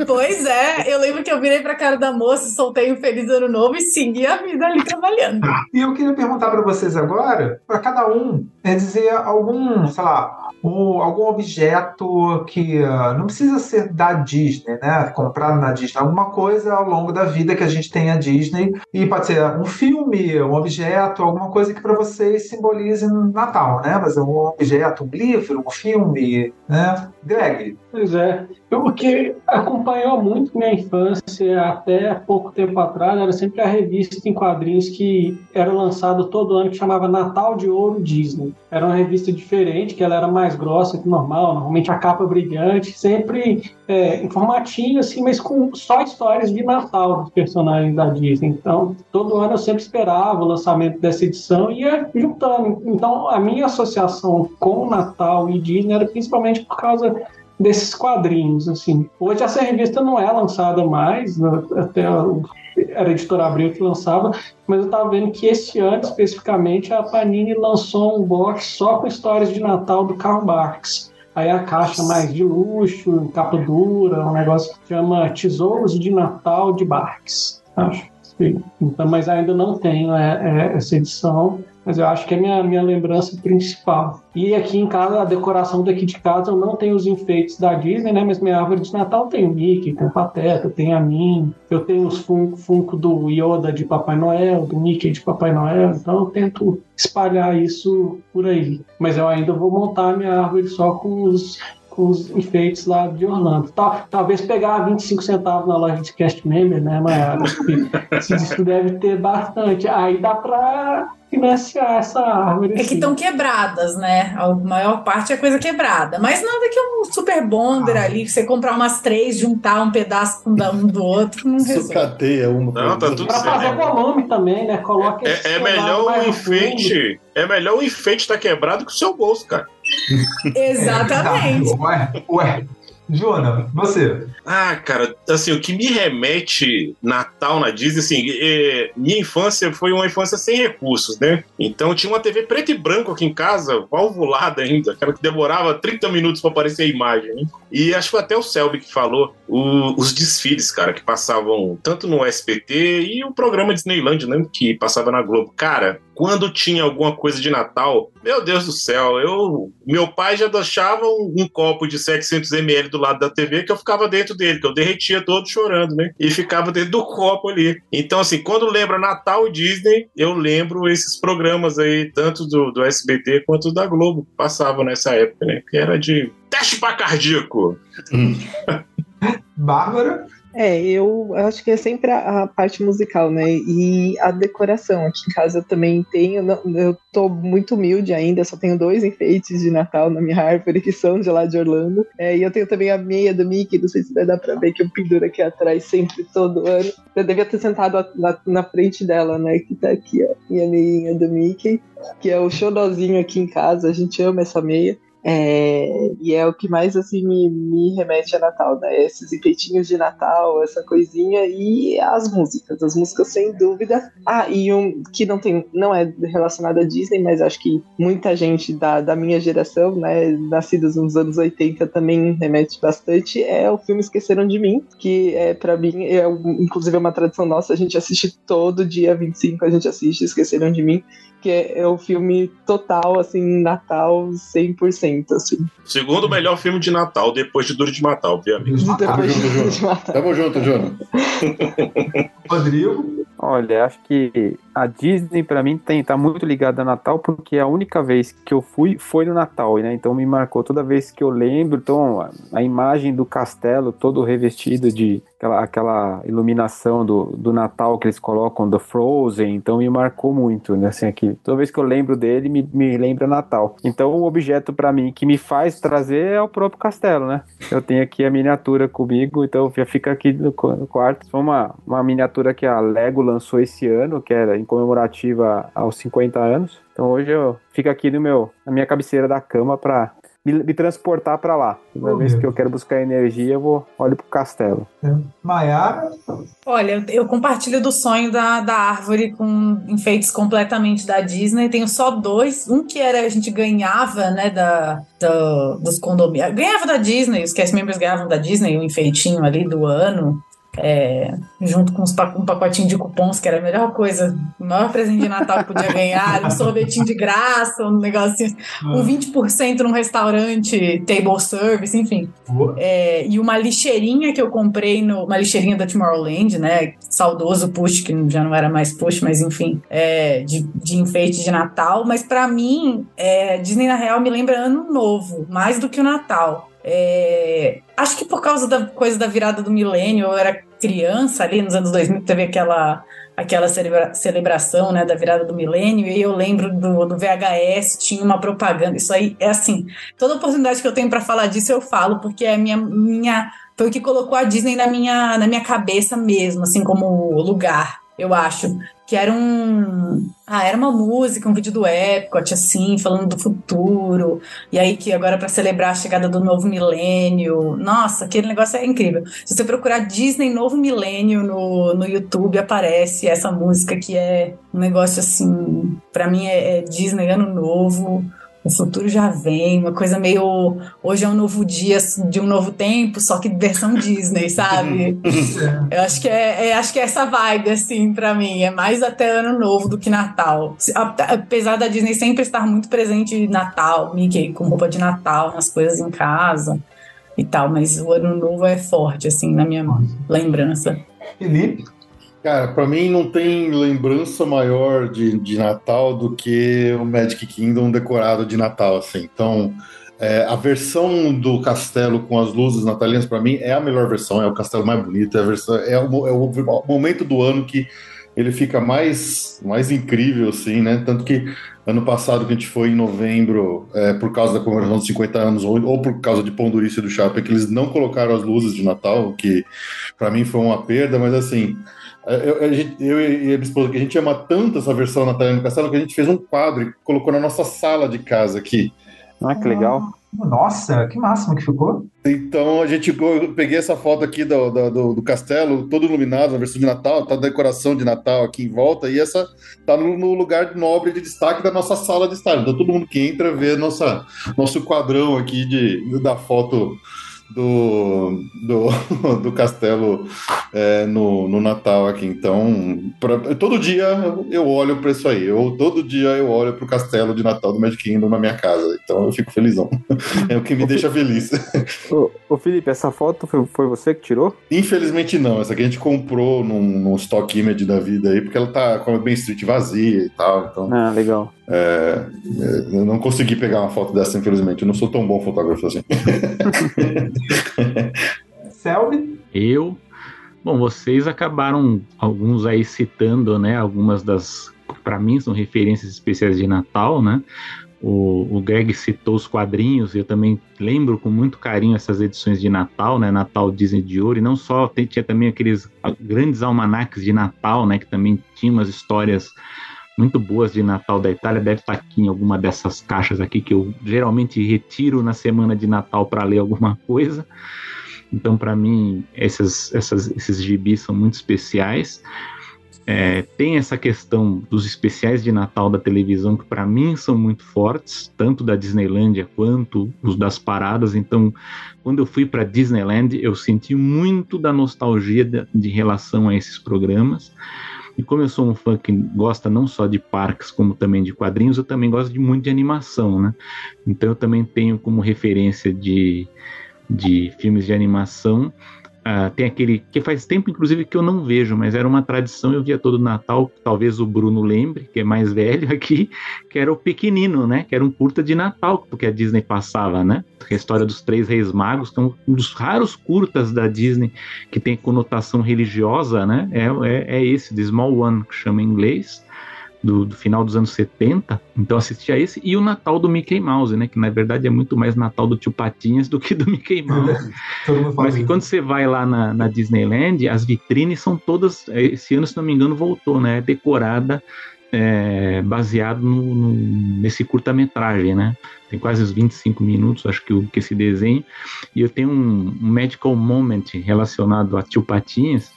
F: Pois é, eu lembro que eu virei pra cara da moça, soltei um feliz ano novo e segui a vida ali trabalhando.
B: E eu queria perguntar para vocês agora, para cada um, é dizer algum, sei lá, ou algum objeto que uh, não precisa ser da Disney, né? Comprado na Disney, alguma coisa ao longo da vida que a gente tem a Disney e pode ser um filme, um objeto, alguma coisa que para vocês simbolize Natal, né? Mas é um objeto, um livro, um filme, né? Greg.
C: Pois é. O que acompanhou muito minha infância até pouco tempo atrás era sempre a revista em quadrinhos que era lançada todo ano que chamava Natal de Ouro Disney. Era uma revista diferente, que ela era mais grossa que normal, normalmente a capa brilhante, sempre é, informativo, assim, mas com só histórias de Natal dos personagens da Disney. Então, todo ano eu sempre esperava o lançamento dessa edição e ia juntando. Então, a minha associação com Natal e Disney era principalmente por causa desses quadrinhos, assim. Hoje essa revista não é lançada mais, né, até era a editora Abril que lançava, mas eu estava vendo que esse ano, especificamente, a Panini lançou um box só com histórias de Natal do Karl Marx. Aí a caixa mais de luxo, capa dura, um negócio que chama Tesouros de Natal de Barks, acho. Então, mas ainda não tenho é, é, essa edição mas eu acho que é a minha, minha lembrança principal. E aqui em casa, a decoração daqui de casa, eu não tenho os enfeites da Disney, né? Mas minha árvore de Natal tem o Mickey, tem o Pateta, tem a mim. Eu tenho os Funko, Funko do Yoda de Papai Noel, do Mickey de Papai Noel. Então eu tento espalhar isso por aí. Mas eu ainda vou montar minha árvore só com os os enfeites lá de Orlando. Tal, talvez pegar 25 centavos na loja de cast member, né, Mayara? Isso deve ter bastante. Aí dá para financiar essa árvore.
F: É que estão assim. quebradas, né? A maior parte é coisa quebrada. Mas nada que um super bonder ah. ali, você comprar umas três, juntar um pedaço com um do outro, não resolve.
E: Sucateia uma.
D: Não, tá tudo
C: Pra fazer volume também, né? Coloca
D: É, é melhor o enfeite. É melhor o enfeite estar tá quebrado que o seu bolso, cara.
F: Exatamente.
B: É, ué, ué, Jona, você.
D: Ah, cara, assim, o que me remete Natal na Disney, assim, é, minha infância foi uma infância sem recursos, né? Então tinha uma TV preto e branco aqui em casa, valvulada ainda, aquela que demorava 30 minutos para aparecer a imagem. Hein? E acho que foi até o Selby que falou o, os desfiles, cara, que passavam tanto no SPT e o programa Disneyland, né? Que passava na Globo. Cara, quando tinha alguma coisa de Natal, meu Deus do céu, eu, meu pai já deixava um, um copo de 700 ml do lado da TV que eu ficava dentro dele, que eu derretia todo chorando, né? E ficava dentro do copo ali. Então, assim, quando lembra Natal e Disney, eu lembro esses programas aí, tanto do, do SBT quanto da Globo, passavam nessa época, né? Que era de teste para cardíaco.
B: Bárbara?
I: É, eu acho que é sempre a, a, parte musical, né? E a decoração. Aqui em casa eu também tenho. Não, eu tô muito humilde ainda, só tenho dois enfeites de Natal na minha árvore, que são de lá de Orlando. É, e eu tenho também a meia do Mickey, não sei se vai dar pra ver, que eu penduro aqui atrás sempre, todo ano. Eu devia ter sentado na, na frente dela, né? Que tá aqui, ó. Minha meinha do Mickey, que é o xodózinho aqui em casa, a gente ama essa meia. É, e é o que mais assim me, me remete a Natal, né? Esses enfeitinhos de Natal, essa coisinha e as músicas, as músicas sem dúvida. Ah, e um que não tem, não é relacionado à Disney, mas acho que muita gente da, da minha geração, né, nascidos nos anos 80 também remete bastante, é o filme Esqueceram de Mim, que é para mim é inclusive é uma tradição nossa, a gente assiste todo dia 25, a gente assiste Esqueceram de Mim que é, é o filme total, assim, Natal 100%, assim.
D: Segundo melhor filme de Natal, depois de Duro de Matar, obviamente.
E: Tamo junto, Júnior. Tamo junto, Júnior.
B: Rodrigo?
G: Olha, acho que a Disney para mim tem tá muito ligada a Natal porque a única vez que eu fui foi no Natal, né? Então me marcou toda vez que eu lembro, então a, a imagem do castelo todo revestido de aquela, aquela iluminação do, do Natal que eles colocam do Frozen, então me marcou muito, né? Assim, aqui, toda vez que eu lembro dele me, me lembra Natal. Então o objeto para mim que me faz trazer é o próprio castelo, né? Eu tenho aqui a miniatura comigo, então já fica aqui no, no quarto. Foi uma, uma miniatura que a Lego lançou esse ano, que era em comemorativa aos 50 anos. Então hoje eu fico aqui no meu, na minha cabeceira da cama para me, me, transportar para lá. Toda oh, vez que eu quero buscar energia, eu vou olho pro castelo.
B: É. Maiara?
F: Olha, eu compartilho do sonho da, da árvore com enfeites completamente da Disney. Tenho só dois. Um que era a gente ganhava, né, da, da dos condomínios. Ganhava da Disney, os cast members ganhavam da Disney, o um enfeitinho ali do ano é, junto com um pacotinho de cupons, que era a melhor coisa, o maior presente de Natal que podia ganhar, um sorvetinho de graça, um negocinho, um 20% num restaurante, table service, enfim. É, e uma lixeirinha que eu comprei, no, uma lixeirinha da Tomorrowland, né? Saudoso push, que já não era mais push, mas enfim, é, de, de enfeite de Natal. Mas para mim, é, Disney na real me lembra Ano Novo, mais do que o Natal. É, acho que por causa da coisa da virada do milênio, eu era criança ali nos anos 2000, teve aquela aquela celebra celebração né, da virada do milênio, e eu lembro do, do VHS, tinha uma propaganda. Isso aí é assim, toda oportunidade que eu tenho para falar disso eu falo, porque é minha, minha foi o que colocou a Disney na minha, na minha cabeça mesmo, assim como lugar eu acho. Que era um. Ah, era uma música, um vídeo do Epcot, assim, falando do futuro. E aí, que agora para celebrar a chegada do novo milênio. Nossa, aquele negócio é incrível. Se você procurar Disney Novo Milênio no, no YouTube, aparece essa música que é um negócio assim. para mim é, é Disney Ano Novo o futuro já vem, uma coisa meio hoje é um novo dia de um novo tempo, só que versão Disney, sabe? Eu acho que é, é, acho que é essa vibe assim para mim, é mais até ano novo do que Natal. Apesar da Disney sempre estar muito presente em Natal, Mickey com roupa de Natal, nas coisas em casa e tal, mas o ano novo é forte assim na minha lembrança.
B: Felipe
E: Cara, para mim não tem lembrança maior de, de Natal do que o Magic Kingdom decorado de Natal, assim. Então, é, a versão do castelo com as luzes natalinas, para mim, é a melhor versão, é o castelo mais bonito, é, a versão, é, o, é o momento do ano que ele fica mais, mais incrível, assim, né? Tanto que ano passado, que a gente foi em novembro, é, por causa da comemoração dos 50 anos, ou, ou por causa de Pão do Shopping, que eles não colocaram as luzes de Natal, que para mim foi uma perda, mas assim, eu, eu, eu, e a minha esposa, que a gente ama tanto essa versão Natalina do Castelo, que a gente fez um quadro e colocou na nossa sala de casa aqui.
G: Ah, que legal.
B: Nossa, que máximo que ficou.
E: Então a gente eu peguei essa foto aqui do, do, do, castelo, todo iluminado, na versão de Natal, tá a decoração de Natal aqui em volta, e essa tá no, no, lugar nobre de destaque da nossa sala de estágio. Então todo mundo que entra vê nossa, nosso quadrão aqui de, da foto do, do, do castelo é, no, no Natal aqui. Então, pra, todo dia eu olho para isso aí. Eu, todo dia eu olho para o castelo de Natal do Magic Kingdom na minha casa. Então eu fico felizão. É o que me deixa feliz.
G: Ô, ô, Felipe, essa foto foi, foi você que tirou?
E: Infelizmente não. Essa aqui a gente comprou num, num stock image da vida aí, porque ela tá com a Main Street vazia e tal. Então,
G: ah, legal.
E: É, eu não consegui pegar uma foto dessa, infelizmente. Eu não sou tão bom fotógrafo assim.
B: Selby?
H: Eu. Bom, vocês acabaram, alguns aí citando, né? Algumas das, para mim, são referências especiais de Natal, né? O, o Greg citou os quadrinhos, eu também lembro com muito carinho essas edições de Natal, né? Natal Disney de Ouro, e não só, tinha também aqueles grandes almanacs de Natal, né? Que também tinham umas histórias muito boas de Natal da Itália. Deve estar aqui em alguma dessas caixas aqui que eu geralmente retiro na semana de Natal para ler alguma coisa. Então, para mim, esses, essas, esses gibis são muito especiais. É, tem essa questão dos especiais de Natal da televisão que para mim são muito fortes, tanto da Disneylândia quanto os das paradas. Então, quando eu fui para Disneyland, eu senti muito da nostalgia de, de, relação a esses programas. E como eu sou um fã que gosta não só de parques, como também de quadrinhos, eu também gosto de muito de animação, né? Então eu também tenho como referência de, de filmes de animação Uh, tem aquele que faz tempo, inclusive, que eu não vejo, mas era uma tradição, eu via todo Natal, talvez o Bruno lembre, que é mais velho aqui, que era o Pequenino, né? Que era um curta de Natal, porque a Disney passava, né? A história dos Três Reis Magos, que é um dos raros curtas da Disney que tem conotação religiosa, né? É, é, é esse, The Small One, que chama em inglês do, do, final dos anos 70, então assisti a esse, e o Natal do Mickey Mouse, né? Que na verdade é muito mais Natal do Tio Patinhas do que do Mickey Mouse. Mas que quando você vai lá na, na, Disneyland, as vitrines são todas, esse ano, se não me engano, voltou, né? Decorada é, baseado no, no, nesse curta-metragem, né? Tem quase uns 25 minutos, acho que, o, que esse desenho. E eu tenho um, um medical moment relacionado a Tio Patinhas,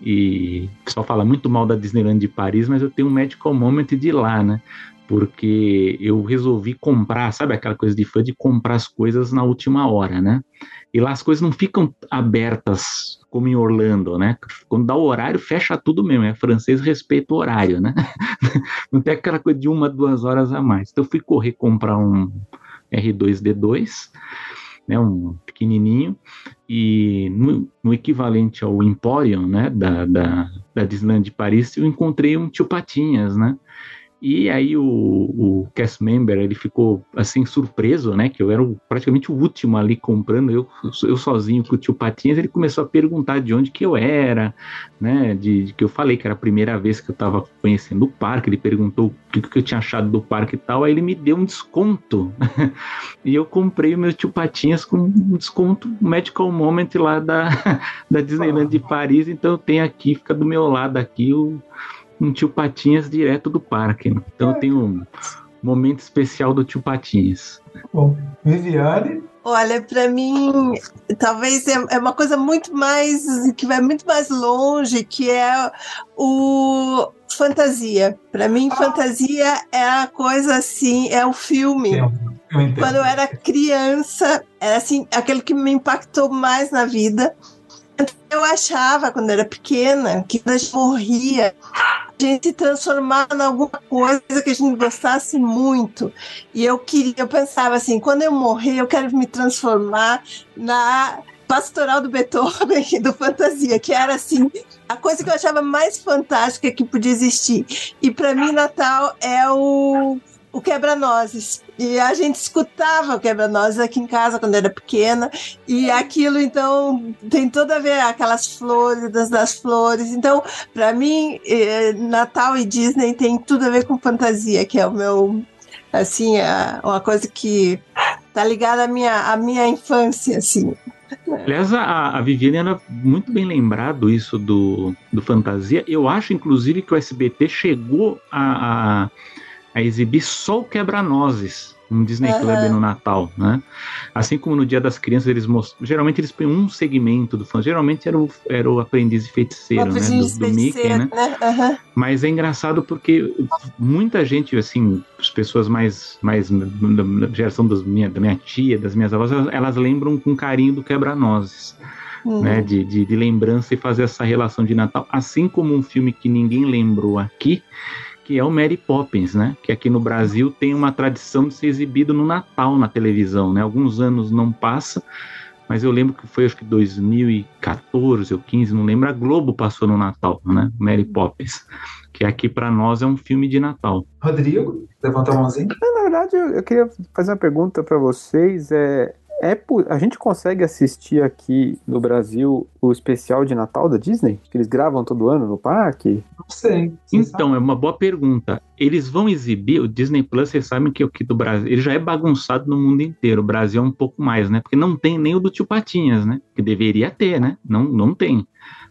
H: e o pessoal fala muito mal da Disneyland de Paris, mas eu tenho um medical moment de lá, né? Porque eu resolvi comprar, sabe aquela coisa de fã de comprar as coisas na última hora, né? E lá as coisas não ficam abertas como em Orlando, né? Quando dá o horário, fecha tudo mesmo. É francês, respeita o horário, né? Não tem aquela coisa de uma, duas horas a mais. Então eu fui correr comprar um R2D2 né, um pequenininho, e no, no, equivalente ao Emporium, né, da, da, da Disneyland de Paris, eu encontrei um tio Patinhas, né, e aí o, o cast member, ele ficou assim surpreso, né, que eu era o, praticamente o último ali comprando, eu, eu sozinho com o tio Patinhas, ele começou a perguntar de onde que eu era, né, de, de que eu falei que era a primeira vez que eu estava conhecendo o parque, ele perguntou o que, que eu tinha achado do parque e tal, aí ele me deu um desconto, e eu comprei o meu tio Patinhas com um desconto Medical Moment lá da, da Disneyland de Paris, então tenho aqui, fica do meu lado aqui o um tio Patinhas direto do parque. Né? Então eu tenho um momento especial do tio Patinhas.
B: Bom, Viviane?
J: Olha, para mim, talvez é, é uma coisa muito mais que vai muito mais longe, que é o fantasia. Para mim, ah. fantasia é a coisa assim, é o filme. Eu Quando eu era criança, era assim, aquele que me impactou mais na vida. Eu achava, quando era pequena, que quando a gente morria, a gente se transformava em alguma coisa que a gente gostasse muito. E eu queria, eu pensava assim, quando eu morrer, eu quero me transformar na pastoral do Beethoven do fantasia, que era assim, a coisa que eu achava mais fantástica que podia existir. E para mim Natal é o o quebra-nozes. E a gente escutava o quebra-nozes aqui em casa quando era pequena. E aquilo, então, tem tudo a ver, aquelas flores, das, flores. Então, para mim, eh, Natal e Disney tem tudo a ver com fantasia, que é o meu. Assim, é uma coisa que tá ligada à minha, à minha infância, assim.
H: Aliás, a, a Viviane era muito bem lembrado isso do, do fantasia. Eu acho, inclusive, que o SBT chegou a, a a exibir só o quebra-nozes no Disney uhum. Club no Natal, né? Assim como no Dia das Crianças eles mostram, geralmente eles põem um segmento do fã, geralmente era o, era o aprendiz e feiticeiro, né? Do, do Mickey, né? né? Uhum. Mas é engraçado porque muita gente, assim, as pessoas mais, mais da geração das minha, da minha tia, das minhas avós, elas, elas lembram com carinho do quebra-nozes. Uhum. Né, de, de, de lembrança e fazer essa relação de Natal, assim como um filme que ninguém lembrou aqui, que é o Mary Poppins, né? Que aqui no Brasil tem uma tradição de ser exibido no Natal na televisão, né? Alguns anos não passa, mas eu lembro que foi acho que 2014 ou 15, não lembro, a Globo passou no Natal, né? Mary Poppins, que aqui para nós é um filme de Natal.
B: Rodrigo, levanta a mãozinha.
G: Na verdade, eu, eu queria fazer uma pergunta para vocês, é é a gente consegue assistir aqui no Brasil o especial de Natal da Disney? Que eles gravam todo ano no parque?
B: Não sei.
H: Então, sabe? é uma boa pergunta. Eles vão exibir o Disney Plus, vocês sabem que o que do Brasil, ele já é bagunçado no mundo inteiro. O Brasil é um pouco mais, né? Porque não tem nem o do Tio Patinhas, né? Que deveria ter, né? Não, não tem.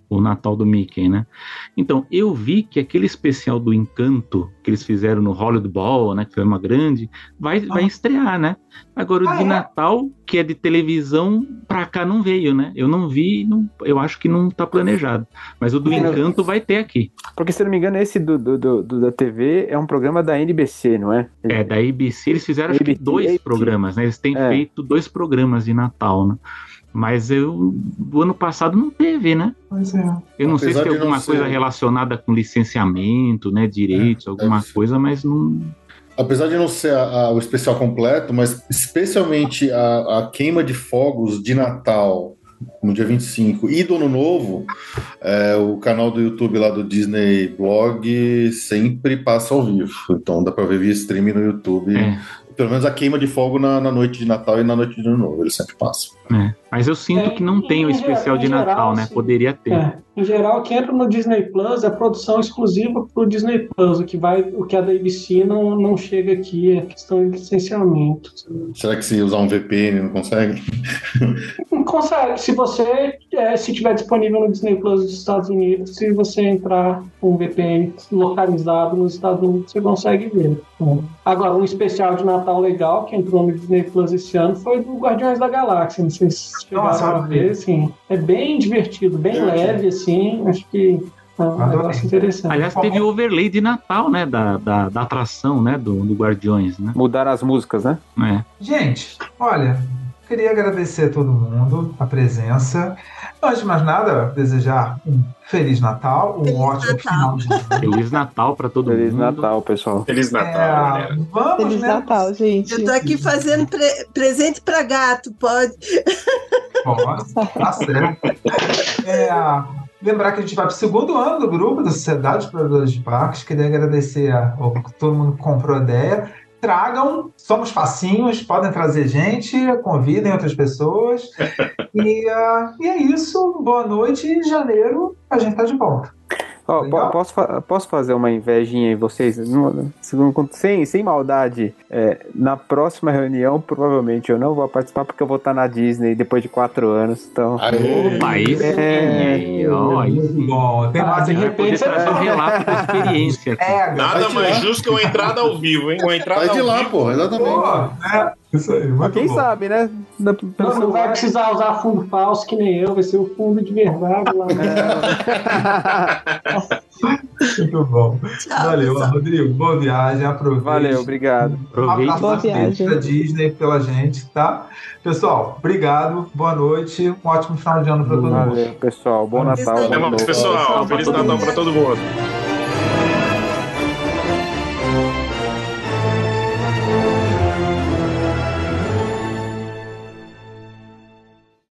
H: O Natal do Mickey, né? Então, eu vi que aquele especial do Encanto que eles fizeram no Hollywood Bowl, né, que foi uma grande, vai, vai estrear, né? Agora o
B: Ah,
H: de
B: é?
H: Natal, que é de televisão, pra cá não veio, né? Eu não vi, não, eu acho que não tá planejado. Mas o do
G: Não.
H: Encanto vai ter aqui.
G: Porque, se não me engano, esse do, do, do- do- da TV é um programa da NBC, não é?
H: É, da ABC, eles fizeram acho que
G: ABC,
H: dois
G: ABC.
H: programas, né? Eles têm
G: É.
H: feito dois programas de Natal, né? Mas eu, do ano passado não teve, né?
B: Pois é.
H: Eu não sei se
E: Apesar
H: tem alguma
E: ser-
H: coisa relacionada com licenciamento, né? Direitos, alguma
E: deve ser.
H: coisa, mas não.
E: Apesar de não ser a- a- o especial completo, mas especialmente a, a queima de fogos de Natal no dia 25 e do Ano Novo, é, o canal do YouTube lá do Disney Blog sempre passa ao vivo. Então dá pra ver via streaming no YouTube.
H: É,
E: Pelo menos a queima de fogo na, na noite de Natal e na noite de Ano Novo, eles sempre passam.
H: é. Mas eu sinto
C: É,
H: que não tem o especial
C: geral-
H: de
C: em geral,
H: Natal, né?
C: assim,
H: Poderia ter.
C: É, em geral, o que entra no Disney Plus é produção exclusiva para o Disney Plus. O que vai, o que é da ABC não, não chega aqui é questão de licenciamento.
E: Será que se usar um VPN não consegue?
C: Consegue. Se você é, se tiver disponível no Disney Plus dos Estados Unidos, se você entrar com um VPN localizado nos Estados Unidos, você consegue ver. Agora, um especial de Natal legal que entrou no Disney Plus esse ano foi do Guardiões da Galáxia. Não sei se vocês chegaram
B: Nossa,
C: a ver, assim. É bem divertido, bem
E: Divertido.
C: leve, assim. Acho que é um
B: Adorei.
C: negócio interessante.
H: Aliás, teve o overlay de Natal, né? Da, da, da atração, né? Do, do Guardiões, né?
G: Mudaram as músicas, né?
H: É.
B: Gente, olha, queria agradecer a todo mundo a presença. Antes de mais nada, desejar um Feliz Natal, um
J: Feliz
B: ótimo
J: Natal.
B: final de ano.
H: Feliz Natal pra todo
G: Feliz
H: mundo.
G: Natal, pessoal.
D: Feliz Natal,
B: É,
D: galera.
B: vamos,
I: Feliz
B: né?
I: Natal, gente.
J: Eu tô aqui fazendo pre- presente pra gato, pode?
B: Pode, tá certo. É, lembrar que a gente vai para o segundo ano do grupo da Sociedade dos Produtores de Parques. Queria agradecer a, ao todo mundo que comprou a ideia. Tragam, somos facinhos, podem trazer gente, convidem outras pessoas. E, ah, e é isso. Boa noite. Em janeiro a gente tá de volta. Legal.
G: po- posso, fa- posso fazer uma invejinha em vocês? Não- sem, sem maldade. É, na próxima reunião, provavelmente eu não vou participar porque eu vou estar na Disney depois de quatro anos. Então.
E: Aê!
H: Opa, aí sim,
G: É.
B: Bom, tem
C: Ah,
B: mais
C: de
H: Vai
C: repente você
H: trazer um
C: vai-
H: relato da experiência.
B: É,
D: Nada
E: Vai de
D: mais
E: lá.
D: justo que uma entrada ao vivo, hein? Uma entrada
E: Sai de
D: ao
E: lá,
D: vivo.
E: pô, exatamente.
B: Pô, é, isso aí. Muito
G: quem
B: bom.
G: sabe, né?
C: Não, não vai precisar usar fundo falso que nem eu, vai ser o fundo de verdade lá.
B: Muito bom.
J: Tchau,
B: Valeu. Rodrigo. Boa viagem. Aproveite.
G: Valeu, obrigado.
H: Aproveite
B: Abraço
I: Boa viagem.
B: da Disney pela gente, tá? Pessoal, obrigado. Boa noite. Um ótimo final de ano para todo mundo.
G: Valeu, pessoal. Bom Natal.
D: Até mais, pessoal. Feliz
H: todo
D: Natal
H: mundo.
D: pra todo mundo.